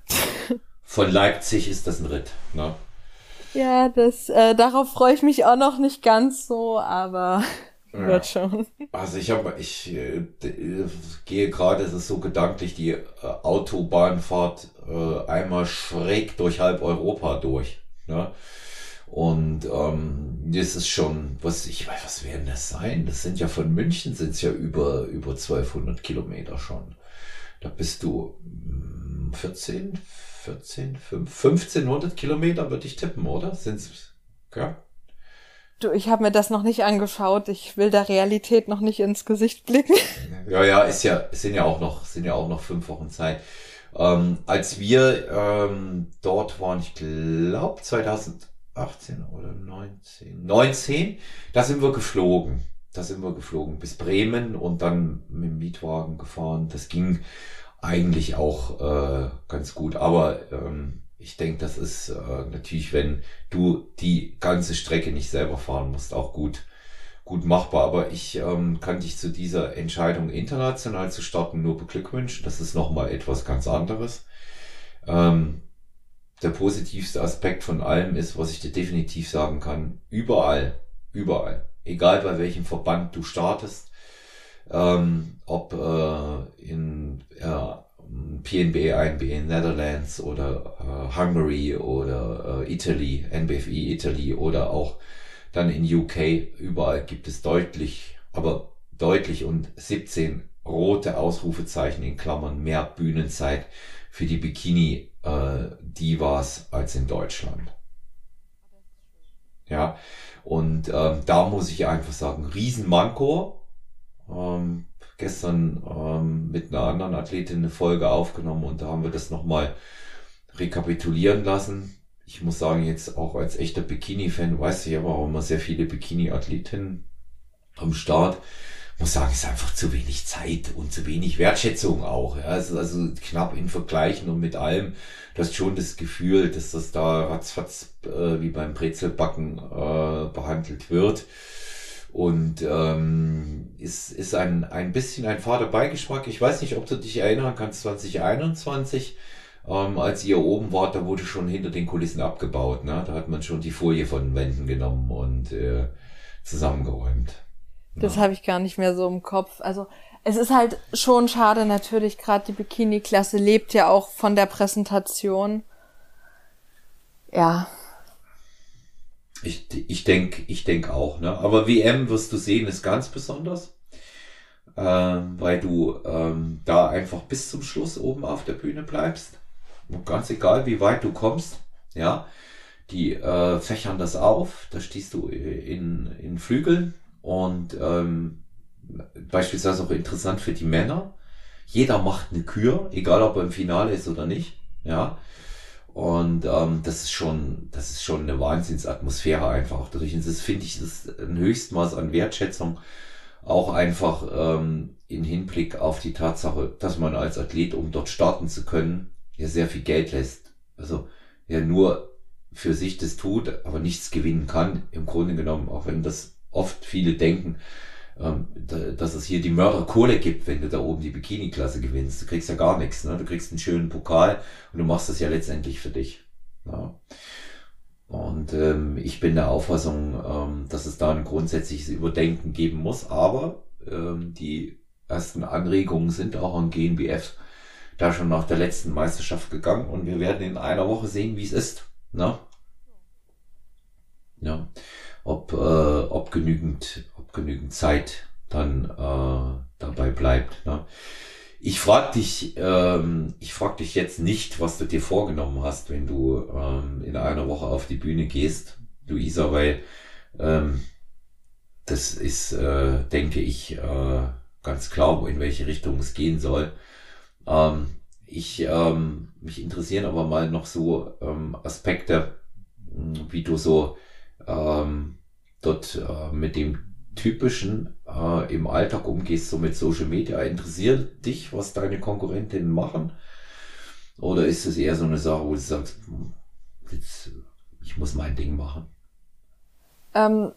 von Leipzig ist das ein Ritt. Ne? Ja, das, äh, darauf freue ich mich auch noch nicht ganz so, aber ja. wird schon. Also ich habe, ich äh, gehe gerade, es ist so gedanklich, die äh, Autobahnfahrt äh, einmal schräg durch halb Europa durch. Ne? Und ähm, das ist schon, was ich weiß, was werden das sein? Das sind ja von München sind es ja über über 1200 Kilometer schon. Da bist du 14, 14, 1500 Kilometer würde ich tippen, oder? Sind's, ja? Du, ich habe mir das noch nicht angeschaut. Ich will der Realität noch nicht ins Gesicht blicken. Ja, ja, ist ja, sind ja auch noch, sind ja auch noch fünf Wochen Zeit. Ähm, als wir ähm, dort waren, ich glaube 2018 oder 19, 19, da sind wir geflogen. Da sind wir geflogen bis Bremen und dann mit dem Mietwagen gefahren. Das ging eigentlich auch äh, ganz gut. Aber ähm, ich denke, das ist äh, natürlich, wenn du die ganze Strecke nicht selber fahren musst, auch gut, gut machbar. Aber ich ähm, kann dich zu dieser Entscheidung international zu starten nur beglückwünschen. Das ist nochmal etwas ganz anderes. Ähm, der positivste Aspekt von allem ist, was ich dir definitiv sagen kann, überall, überall, egal bei welchem Verband du startest, ähm, ob äh, in äh, PNB, INB in Netherlands oder äh, Hungary oder äh, Italy, NBFI Italy oder auch dann in UK. Überall gibt es deutlich, aber deutlich und 17 rote Ausrufezeichen in Klammern mehr Bühnenzeit für die Bikini äh, Divas als in Deutschland. Ja, und ähm, da muss ich einfach sagen, Riesenmanko. Ähm, gestern ähm, mit einer anderen Athletin eine Folge aufgenommen und da haben wir das nochmal rekapitulieren lassen. Ich muss sagen, jetzt auch als echter Bikini-Fan weiß ich aber auch immer sehr viele Bikini-Athletinnen am Start. Muss sagen, ist einfach zu wenig Zeit und zu wenig Wertschätzung auch. Ja. Also, also knapp in Vergleichen und mit allem. Du hast schon das Gefühl, dass das da ratzfatz äh, wie beim Brezelbacken äh, behandelt wird. Und ähm, ist, ist ein, ein bisschen ein fader Beigeschmack. Ich weiß nicht, ob du dich erinnern kannst, 2021, ähm, als ihr oben wart, da wurde schon hinter den Kulissen abgebaut. Ne? Da hat man schon die Folie von den Wänden genommen und äh, zusammengeräumt. Das ja. habe ich gar nicht mehr so im Kopf. Also es ist halt schon schade natürlich, gerade die Bikini-Klasse lebt ja auch von der Präsentation. Ja, ich, ich denke ich denk auch. Ne? Aber WM wirst du sehen, ist ganz besonders, ähm, weil du ähm, da einfach bis zum Schluss oben auf der Bühne bleibst. Und ganz egal, wie weit du kommst, ja, die äh, fächern das auf, da stehst du in, in Flügeln und ähm, beispielsweise auch interessant für die Männer. Jeder macht eine Kür, egal ob er im Finale ist oder nicht, ja. Und ähm, das ist schon, das ist schon eine Wahnsinnsatmosphäre einfach dadurch. Das finde ich, das ist ein Höchstmaß an Wertschätzung. Auch einfach ähm, in Hinblick auf die Tatsache, dass man als Athlet, um dort starten zu können, ja sehr viel Geld lässt. Also ja nur für sich das tut, aber nichts gewinnen kann. Im Grunde genommen, auch wenn das oft viele denken, ähm, dass es hier die Mörderkohle gibt, wenn du da oben die Bikini-Klasse gewinnst. Du kriegst ja gar nichts. Ne? Du kriegst einen schönen Pokal und du machst das ja letztendlich für dich. Ja. Und ähm, ich bin der Auffassung, ähm, dass es da ein grundsätzliches Überdenken geben muss. Aber ähm, die ersten Anregungen sind auch an GNBF da schon nach der letzten Meisterschaft gegangen und wir werden in einer Woche sehen, wie es ist. Ne? Ja. Ob, äh, ob genügend genügend Zeit dann äh, dabei bleibt. Ne? Ich frage dich, ähm, ich frag dich jetzt nicht, was du dir vorgenommen hast, wenn du ähm, in einer Woche auf die Bühne gehst, Luisa, weil ähm, das ist, äh, denke ich, äh, ganz klar, in welche Richtung es gehen soll. Ähm, ich ähm, mich interessieren aber mal noch so ähm, Aspekte, wie du so ähm, dort äh, mit dem typischen äh, im Alltag umgehst, so mit Social Media. Interessiert dich, was deine Konkurrentinnen machen? Oder ist es eher so eine Sache, wo du sagst, hm, jetzt, ich muss mein Ding machen? Ähm,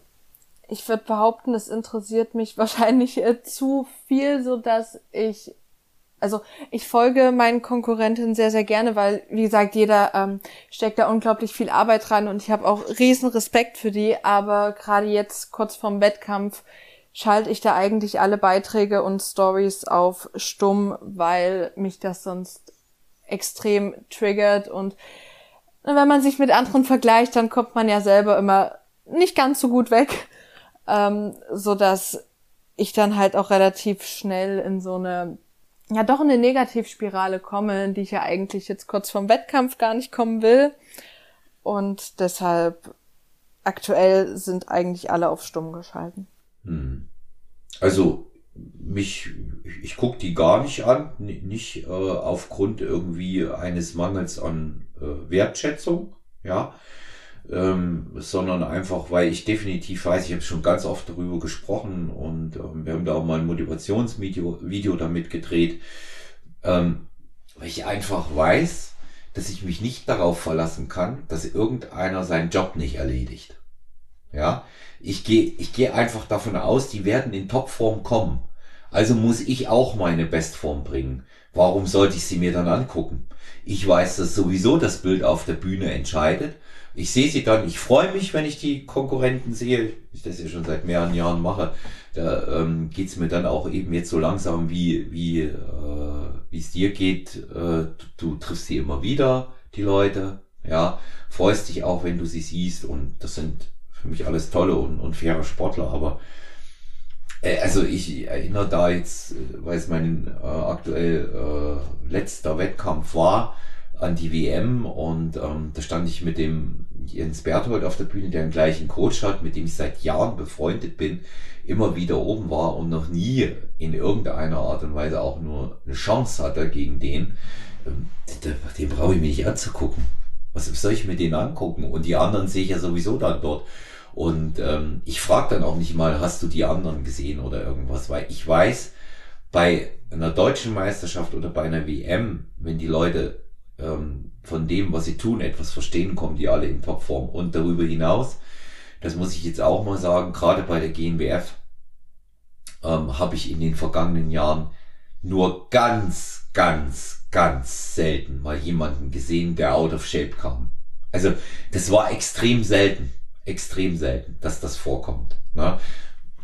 ich würde behaupten, es interessiert mich *laughs* wahrscheinlich äh, zu viel, so dass ich also ich folge meinen Konkurrentinnen sehr, sehr gerne, weil, wie gesagt, jeder ähm, steckt da unglaublich viel Arbeit rein und ich habe auch riesen Respekt für die, aber gerade jetzt kurz vorm Wettkampf schalte ich da eigentlich alle Beiträge und Stories auf stumm, weil mich das sonst extrem triggert. Und wenn man sich mit anderen vergleicht, dann kommt man ja selber immer nicht ganz so gut weg, ähm, so dass ich dann halt auch relativ schnell in so eine ja doch in eine Negativspirale komme, die ich ja eigentlich jetzt kurz vom Wettkampf gar nicht kommen will. Und deshalb aktuell sind eigentlich alle auf stumm geschalten. Hm. Also mich, ich gucke die gar nicht an, nicht äh, aufgrund irgendwie eines Mangels an äh, Wertschätzung, ja, ähm, sondern einfach, weil ich definitiv weiß, ich habe schon ganz oft darüber gesprochen und ähm, wir haben da auch mal ein Motivationsvideo Video damit gedreht, ähm, weil ich einfach weiß, dass ich mich nicht darauf verlassen kann, dass irgendeiner seinen Job nicht erledigt. Ja, ich gehe ich gehe einfach davon aus, die werden in Topform kommen. Also muss ich auch meine Bestform bringen. Warum sollte ich sie mir dann angucken? Ich weiß, dass sowieso das Bild auf der Bühne entscheidet. Ich sehe sie dann, ich freue mich, wenn ich die Konkurrenten sehe, ich das ja schon seit mehreren Jahren mache. Da ähm, geht mir dann auch eben jetzt so langsam, wie wie äh, wie es dir geht. Äh, du, du triffst sie immer wieder, die Leute. Ja, freust dich auch, wenn du sie siehst. Und das sind für mich alles tolle und, und faire Sportler. Aber äh, also ich erinnere da jetzt, äh, weil es mein äh, aktuell äh, letzter Wettkampf war, an die WM und ähm, da stand ich mit dem Jens Berthold auf der Bühne, der einen gleichen Coach hat, mit dem ich seit Jahren befreundet bin, immer wieder oben war und noch nie in irgendeiner Art und Weise auch nur eine Chance hatte gegen den, ähm, den, den brauche ich mir nicht anzugucken. Was soll ich mir den angucken? Und die anderen sehe ich ja sowieso dann dort. Und ähm, ich frage dann auch nicht mal, hast du die anderen gesehen oder irgendwas, weil ich weiß, bei einer deutschen Meisterschaft oder bei einer WM, wenn die Leute ähm, von dem, was sie tun, etwas verstehen, kommen die alle in Topform. Und darüber hinaus, das muss ich jetzt auch mal sagen, gerade bei der GNBF ähm, habe ich in den vergangenen Jahren nur ganz, ganz, ganz selten mal jemanden gesehen, der out of shape kam. Also das war extrem selten, extrem selten, dass das vorkommt. Ne?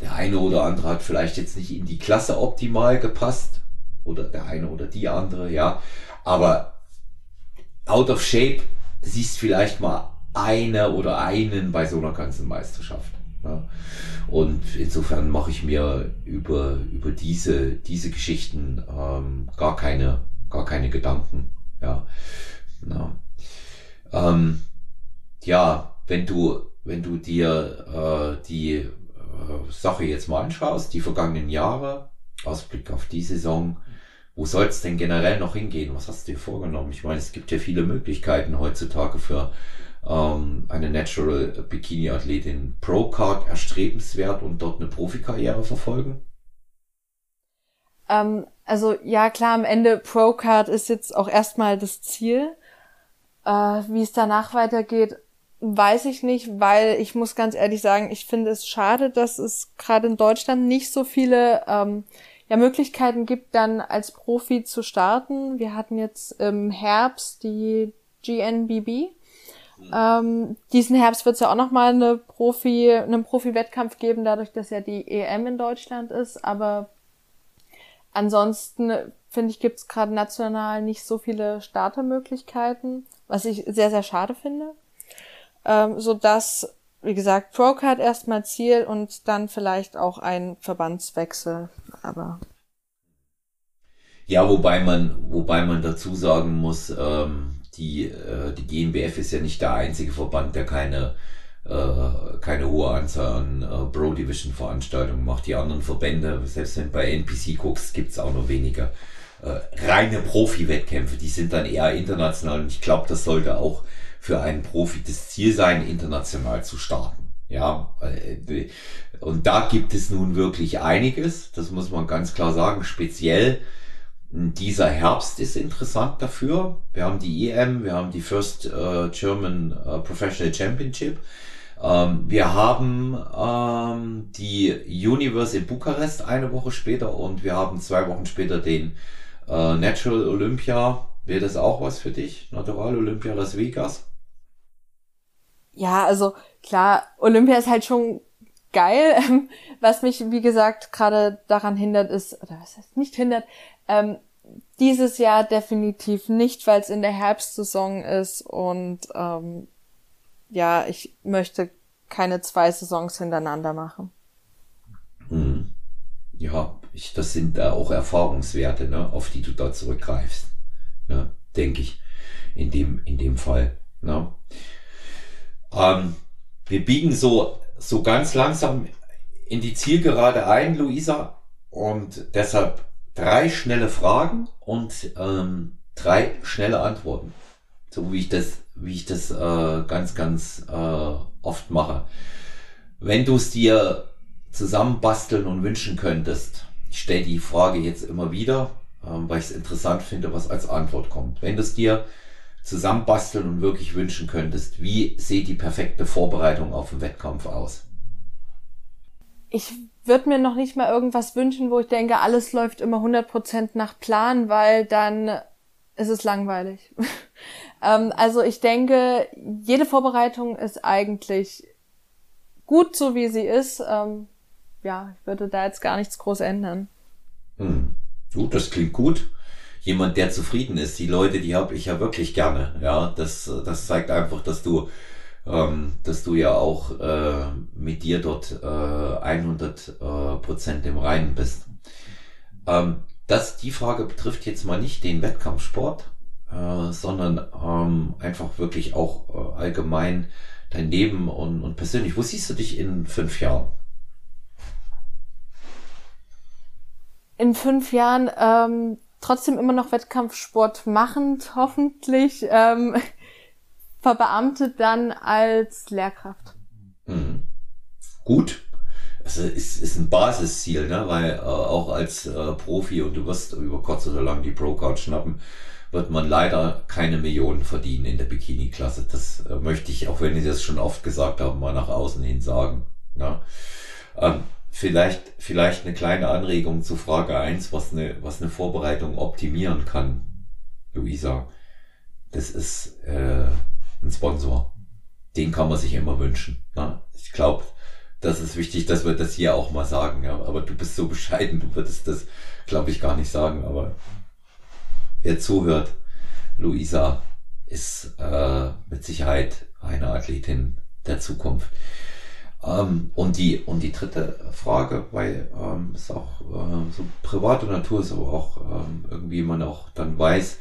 Der eine oder andere hat vielleicht jetzt nicht in die Klasse optimal gepasst oder der eine oder die andere, ja. Aber out of shape siehst vielleicht mal eine oder einen bei so einer ganzen Meisterschaft. Ja. Und insofern mache ich mir über, über diese, diese Geschichten ähm, gar keine, gar keine Gedanken. Ja. ja. Ähm, ja, wenn du, wenn du dir äh, die äh, Sache jetzt mal anschaust, die vergangenen Jahre, Ausblick auf die Saison, wo soll es denn generell noch hingehen? Was hast du dir vorgenommen? Ich meine, es gibt ja viele Möglichkeiten heutzutage für ähm, eine Natural Bikini-Athletin Pro-Card erstrebenswert und dort eine Profikarriere verfolgen? Ähm, also ja, klar, am Ende Pro-Card ist jetzt auch erstmal das Ziel. Äh, wie es danach weitergeht, weiß ich nicht, weil ich muss ganz ehrlich sagen, ich finde es schade, dass es gerade in Deutschland nicht so viele ähm, ja, Möglichkeiten gibt, dann als Profi zu starten. Wir hatten jetzt im Herbst die GNBB. Mhm. Ähm, diesen Herbst wird es ja auch nochmal eine Profi, einen Profi-Wettkampf geben, dadurch, dass ja die EM in Deutschland ist. Aber ansonsten finde ich, gibt es gerade national nicht so viele Startermöglichkeiten, was ich sehr, sehr schade finde. Ähm, so dass wie gesagt, Procard erstmal Ziel und dann vielleicht auch ein Verbandswechsel, aber. Ja, wobei man, wobei man dazu sagen muss, ähm, die, äh, die GNBF ist ja nicht der einzige Verband, der keine, äh, keine hohe Anzahl an äh, Pro Division Veranstaltungen macht. Die anderen Verbände, selbst wenn bei NPC guckst, gibt's auch noch weniger äh, reine Profi-Wettkämpfe. Die sind dann eher international und ich glaube, das sollte auch für einen Profi das Ziel sein, international zu starten. Ja, äh, und da gibt es nun wirklich einiges, das muss man ganz klar sagen, speziell dieser Herbst ist interessant dafür. Wir haben die EM, wir haben die First uh, German uh, Professional Championship. Ähm, wir haben ähm, die Universe in Bukarest eine Woche später und wir haben zwei Wochen später den äh, Natural Olympia. Wäre das auch was für dich? Natural Olympia Las Vegas? Ja, also klar, Olympia ist halt schon geil. *laughs* Was mich, wie gesagt, gerade daran hindert, ist, oder was heißt nicht hindert, ähm, dieses Jahr definitiv nicht, weil es in der Herbstsaison ist und ähm, ja, ich möchte keine zwei Saisons hintereinander machen. Hm. Ja, Ich, das sind da auch Erfahrungswerte, ne, auf die du da zurückgreifst. Ne, denke ich. In dem, in dem Fall. Ne. Ähm, wir biegen so, so ganz langsam in die Zielgerade ein, Luisa. Und deshalb drei schnelle Fragen und ähm, drei schnelle Antworten. So wie ich das, wie ich das äh, ganz, ganz äh, oft mache. Wenn du es dir zusammenbasteln und wünschen könntest, ich stelle die Frage jetzt immer wieder, ähm, weil ich es interessant finde, was als Antwort kommt. Wenn du es dir zusammenbasteln und wirklich wünschen könntest, wie sieht die perfekte Vorbereitung auf den Wettkampf aus? Ich würde mir noch nicht mal irgendwas wünschen, wo ich denke, alles läuft immer 100% nach Plan, weil dann ist es langweilig. *laughs* ähm, also ich denke, jede Vorbereitung ist eigentlich gut, so wie sie ist. Ähm, ja, ich würde da jetzt gar nichts groß ändern. Hm. Gut, das klingt gut. Jemand, der zufrieden ist. Die Leute, die habe ich ja wirklich gerne. Ja, das, das zeigt einfach, dass du, ähm, dass du ja auch äh, mit dir dort äh, 100 äh, Prozent im Reinen bist. Ähm, das, die Frage betrifft jetzt mal nicht den Wettkampfsport, äh, sondern ähm, einfach wirklich auch äh, allgemein dein Leben und, und persönlich. Wo siehst du dich in fünf Jahren? In fünf Jahren ähm, trotzdem immer noch Wettkampfsport machend, hoffentlich ähm, *laughs* verbeamtet dann als Lehrkraft. Hm. Gut. Also ist, ist ein Basisziel, ne? weil äh, auch als äh, Profi und du wirst über kurz oder lang die Pro-Card schnappen, wird man leider keine Millionen verdienen in der Bikini-Klasse. Das äh, möchte ich, auch wenn ich das schon oft gesagt habe, mal nach außen hin sagen. Ja. Ähm, vielleicht, vielleicht eine kleine Anregung zu Frage eins, was eine, was eine Vorbereitung optimieren kann, Luisa. Das ist äh, ein Sponsor. Den kann man sich immer wünschen. Ne? Ich glaube, das ist wichtig, dass wir das hier auch mal sagen. Ja. Aber du bist so bescheiden, du würdest das, glaube ich, gar nicht sagen. Aber wer zuhört, Luisa ist äh, mit Sicherheit eine Athletin der Zukunft. Ähm, und die und die dritte Frage, weil ähm, es auch äh, so private Natur ist, aber auch ähm, irgendwie man auch dann weiß,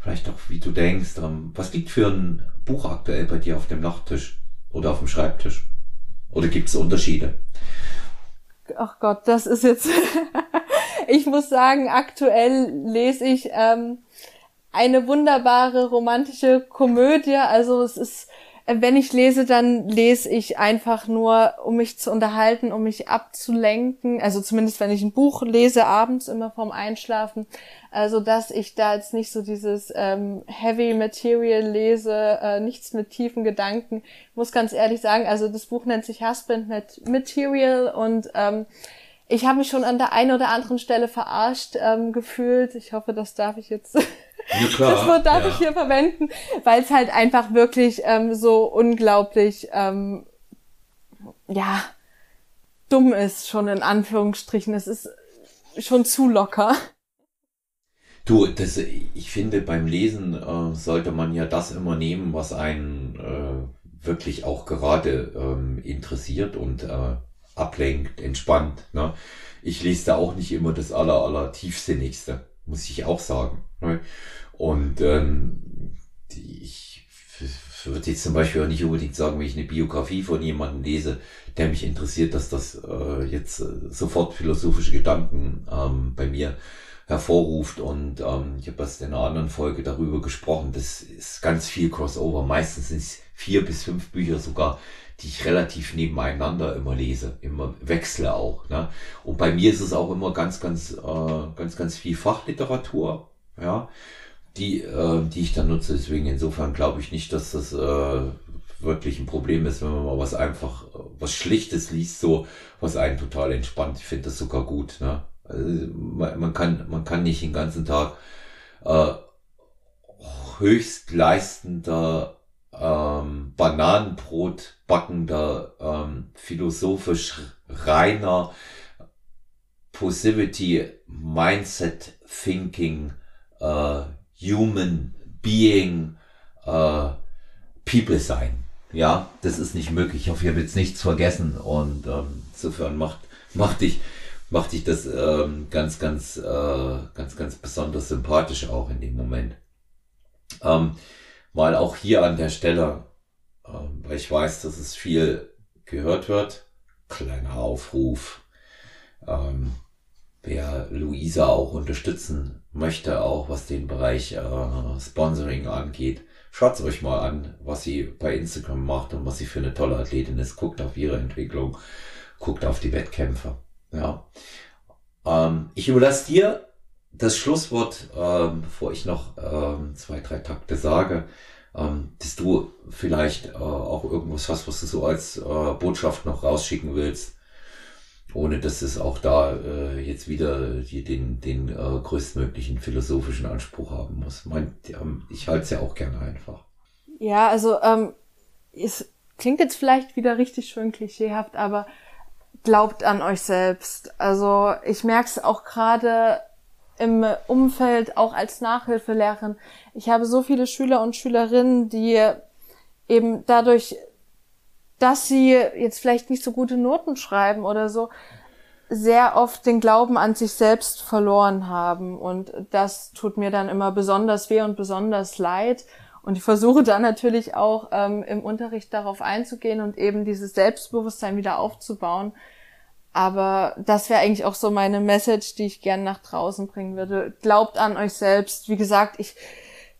vielleicht auch wie du denkst, ähm, was liegt für ein Buch aktuell bei dir auf dem Nachttisch oder auf dem Schreibtisch? Oder gibt es Unterschiede? Ach Gott, das ist jetzt *laughs* ich muss sagen, aktuell lese ich ähm, eine wunderbare romantische Komödie. Also es ist, wenn ich lese, dann lese ich einfach nur, um mich zu unterhalten, um mich abzulenken. Also zumindest, wenn ich ein Buch lese, abends immer vorm Einschlafen. Also dass ich da jetzt nicht so dieses ähm, Heavy Material lese, äh, nichts mit tiefen Gedanken. Ich muss ganz ehrlich sagen, also das Buch nennt sich Husband Material und ähm, ich habe mich schon an der einen oder anderen Stelle verarscht ähm, gefühlt. Ich hoffe, das darf ich jetzt. Ja, klar. Das Wort darf ja. ich hier verwenden, weil es halt einfach wirklich ähm, so unglaublich, ähm, ja, dumm ist, schon in Anführungsstrichen. Es ist schon zu locker. Du, das, ich finde, beim Lesen äh, sollte man ja das immer nehmen, was einen äh, wirklich auch gerade ähm, interessiert und äh, ablenkt, entspannt. Ne? Ich lese da auch nicht immer das aller, aller tiefsinnigste, muss ich auch sagen. Ne? Und ähm, ich würde jetzt zum Beispiel auch nicht unbedingt sagen, wenn ich eine Biografie von jemandem lese, der mich interessiert, dass das äh, jetzt äh, sofort philosophische Gedanken ähm, bei mir hervorruft. Und ähm, ich habe das in einer anderen Folge darüber gesprochen. Das ist ganz viel Crossover. Meistens sind es vier bis fünf Bücher sogar, die ich relativ nebeneinander immer lese, immer wechsle auch. Ne? Und bei mir ist es auch immer ganz, ganz, äh, ganz, ganz viel Fachliteratur, ja, die, äh, die ich dann nutze. Deswegen insofern glaube ich nicht, dass das äh, wirklich ein Problem ist, wenn man mal was einfach, was Schlichtes liest, so was einen total entspannt. Ich finde das sogar gut. Ne? Also man, man, kann, man kann nicht den ganzen Tag äh, höchst leistender ähm, Bananenbrot backender, ähm, philosophisch reiner Positivity Mindset Thinking äh, Human Being äh, People sein. Ja, das ist nicht möglich. Ich hoffe, ich habe jetzt nichts vergessen und ähm, insofern macht, macht dich macht dich das ähm, ganz, ganz, äh, ganz, ganz besonders sympathisch auch in dem Moment. Ähm, mal auch hier an der Stelle, ähm, weil ich weiß, dass es viel gehört wird, kleiner Aufruf. Ähm, wer Luisa auch unterstützen möchte, auch was den Bereich äh, Sponsoring angeht, schaut euch mal an, was sie bei Instagram macht und was sie für eine tolle Athletin ist. Guckt auf ihre Entwicklung, guckt auf die Wettkämpfe. Ja. Ähm, ich überlasse dir das Schlusswort, ähm, bevor ich noch ähm, zwei, drei Takte sage, ähm, dass du vielleicht äh, auch irgendwas hast, was du so als äh, Botschaft noch rausschicken willst, ohne dass es auch da äh, jetzt wieder die, den, den äh, größtmöglichen philosophischen Anspruch haben muss. Mein, ähm, ich halte es ja auch gerne einfach. Ja, also ähm, es klingt jetzt vielleicht wieder richtig schön klischeehaft, aber glaubt an euch selbst. Also ich merke es auch gerade im Umfeld, auch als Nachhilfelehrerin. Ich habe so viele Schüler und Schülerinnen, die eben dadurch, dass sie jetzt vielleicht nicht so gute Noten schreiben oder so, sehr oft den Glauben an sich selbst verloren haben. Und das tut mir dann immer besonders weh und besonders leid. Und ich versuche dann natürlich auch ähm, im Unterricht darauf einzugehen und eben dieses Selbstbewusstsein wieder aufzubauen. Aber das wäre eigentlich auch so meine Message, die ich gern nach draußen bringen würde. Glaubt an euch selbst. Wie gesagt, ich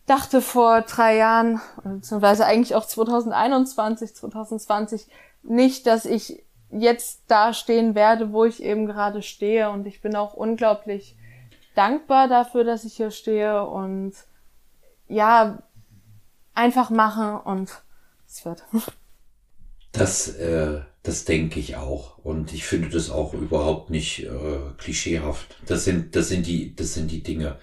dachte vor drei Jahren, beziehungsweise eigentlich auch 2021, 2020, nicht, dass ich jetzt da stehen werde, wo ich eben gerade stehe. Und ich bin auch unglaublich dankbar dafür, dass ich hier stehe und ja, einfach machen und es wird. Das, äh, das denke ich auch. Und ich finde das auch überhaupt nicht äh, klischeehaft. Das sind, das sind die, das sind die Dinge.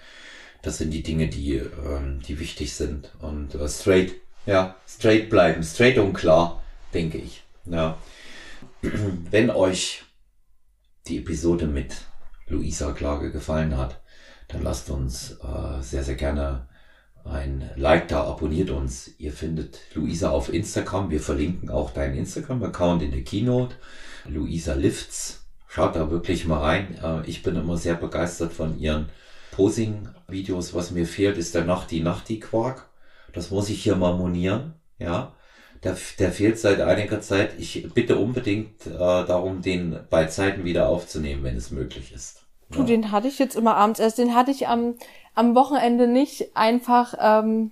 Das sind die Dinge, die, ähm, die wichtig sind. Und äh, straight, ja, straight bleiben, straight und klar, denke ich. Ja. *clears throat* Wenn euch die Episode mit Luisa Klage gefallen hat, dann lasst uns äh, sehr, sehr gerne ein Like da, abonniert uns. Ihr findet Luisa auf Instagram. Wir verlinken auch deinen Instagram-Account in der Keynote. Luisa Lifts. Schaut da wirklich mal rein. Äh, ich bin immer sehr begeistert von ihren Posing-Videos. Was mir fehlt, ist der Nachti-Nachti-Quark. Das muss ich hier mal monieren. Ja. Der, der fehlt seit einiger Zeit. Ich bitte unbedingt äh, darum, den bei Zeiten wieder aufzunehmen, wenn es möglich ist. Du, ja. den hatte ich jetzt immer abends erst. Den hatte ich am am Wochenende nicht einfach, ähm,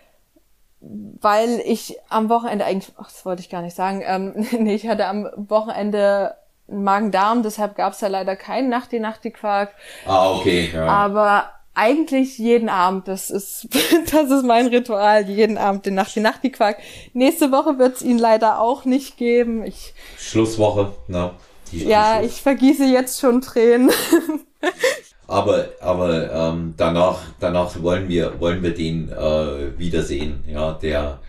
weil ich am Wochenende eigentlich, ach, das wollte ich gar nicht sagen, ähm, *laughs* nee, ich hatte am Wochenende Magen-Darm, deshalb gab es ja leider keinen Nachti-Nachti-Quark. Ah, okay. Ja. Aber eigentlich jeden Abend, das ist, *laughs* das ist mein Ritual, jeden Abend den Nachti-Nachti-Quark. Nächste Woche wird es ihn leider auch nicht geben. Ich, Schlusswoche, ne? Die, ja, die ich vergieße jetzt schon Tränen. *laughs* aber aber ähm, danach danach wollen wir wollen wir den äh, wiedersehen ja. Der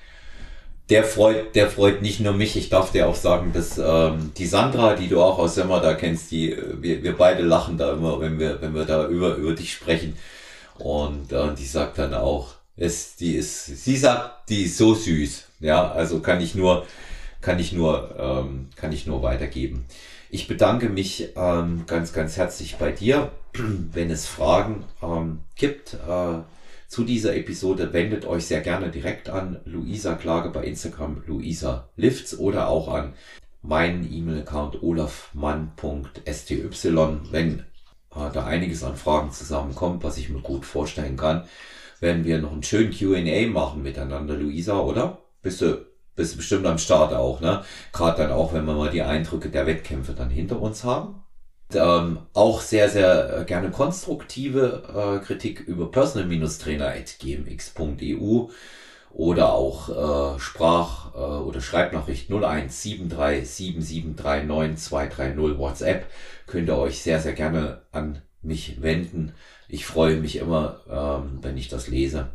der freut der freut nicht nur mich. Ich darf dir auch sagen dass ähm, die Sandra die du auch aus Semmer da kennst die wir, wir beide lachen da immer wenn wir wenn wir da über über dich sprechen. Und äh, die sagt dann auch es die ist sie sagt die ist so süß. Ja also kann ich nur kann ich nur ähm, kann ich nur weitergeben ich bedanke mich ähm, ganz ganz herzlich bei dir *clears throat* wenn es Fragen ähm, gibt äh, zu dieser Episode, wendet euch sehr gerne direkt an Luisa Klage bei Instagram, Luisa Lifts oder auch an meinen E-Mail-Account olafmann.sty, wenn äh, da einiges an Fragen zusammenkommt, was ich mir gut vorstellen kann, werden wir noch einen schönen Q&A machen miteinander, Luisa, oder? Bist du, bist bestimmt am Start auch, ne? Gerade dann auch, wenn wir mal die Eindrücke der Wettkämpfe dann hinter uns haben ähm, auch sehr, sehr äh, gerne konstruktive äh, Kritik über personal-trainer.gmx.eu oder auch äh, Sprach- äh, oder Schreibnachricht 017377399230 WhatsApp könnt ihr euch sehr, sehr gerne an mich wenden. Ich freue mich immer, ähm, wenn ich das lese.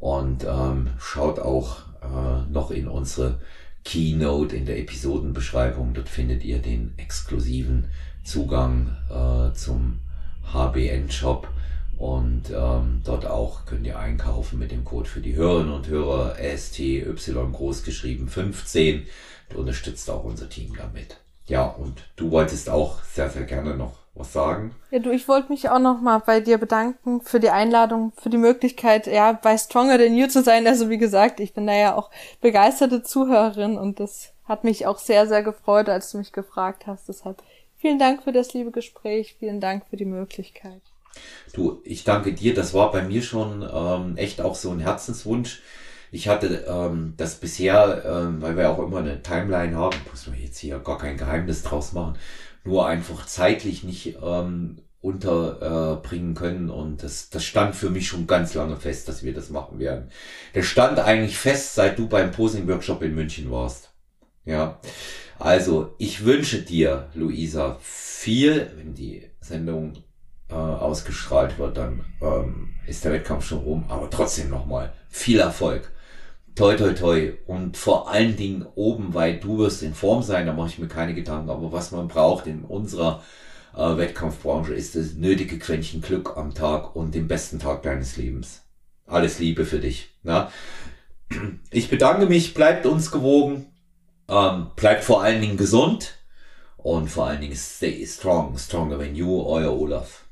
Und ähm, schaut auch äh, noch in unsere Keynote in der Episodenbeschreibung. Dort findet ihr den exklusiven Zugang äh, zum HBN-Shop und ähm, dort auch könnt ihr einkaufen mit dem Code für die Hörerinnen und Hörer STY großgeschrieben 15. Du unterstützt auch unser Team damit. Ja, und du wolltest auch sehr, sehr gerne noch was sagen? Ja, du, ich wollte mich auch nochmal bei dir bedanken für die Einladung, für die Möglichkeit, ja, bei Stronger Than You zu sein. Also wie gesagt, ich bin da ja auch begeisterte Zuhörerin und das hat mich auch sehr, sehr gefreut, als du mich gefragt hast. Deshalb vielen Dank für das liebe Gespräch, vielen Dank für die Möglichkeit. Du, ich danke dir. Das war bei mir schon ähm, echt auch so ein Herzenswunsch. Ich hatte ähm, das bisher, ähm, weil wir auch immer eine Timeline haben, muss man jetzt hier gar kein Geheimnis draus machen, nur einfach zeitlich nicht ähm, unterbringen äh, können. Und das, das stand für mich schon ganz lange fest, dass wir das machen werden. Der stand eigentlich fest, seit du beim Posing-Workshop in München warst. Ja. Also, ich wünsche dir, Luisa, viel, wenn die Sendung äh, ausgestrahlt wird, dann ähm, ist der Wettkampf schon rum. Aber trotzdem nochmal viel Erfolg. Toi, toi, toi. Und vor allen Dingen oben, weil du wirst in Form sein, da mache ich mir keine Gedanken. Aber was man braucht in unserer äh, Wettkampfbranche ist das nötige Quäntchen Glück am Tag und den besten Tag deines Lebens. Alles Liebe für dich. Na? Ich bedanke mich, bleibt uns gewogen, ähm, bleibt vor allen Dingen gesund und vor allen Dingen stay strong, stronger than you, euer Olaf.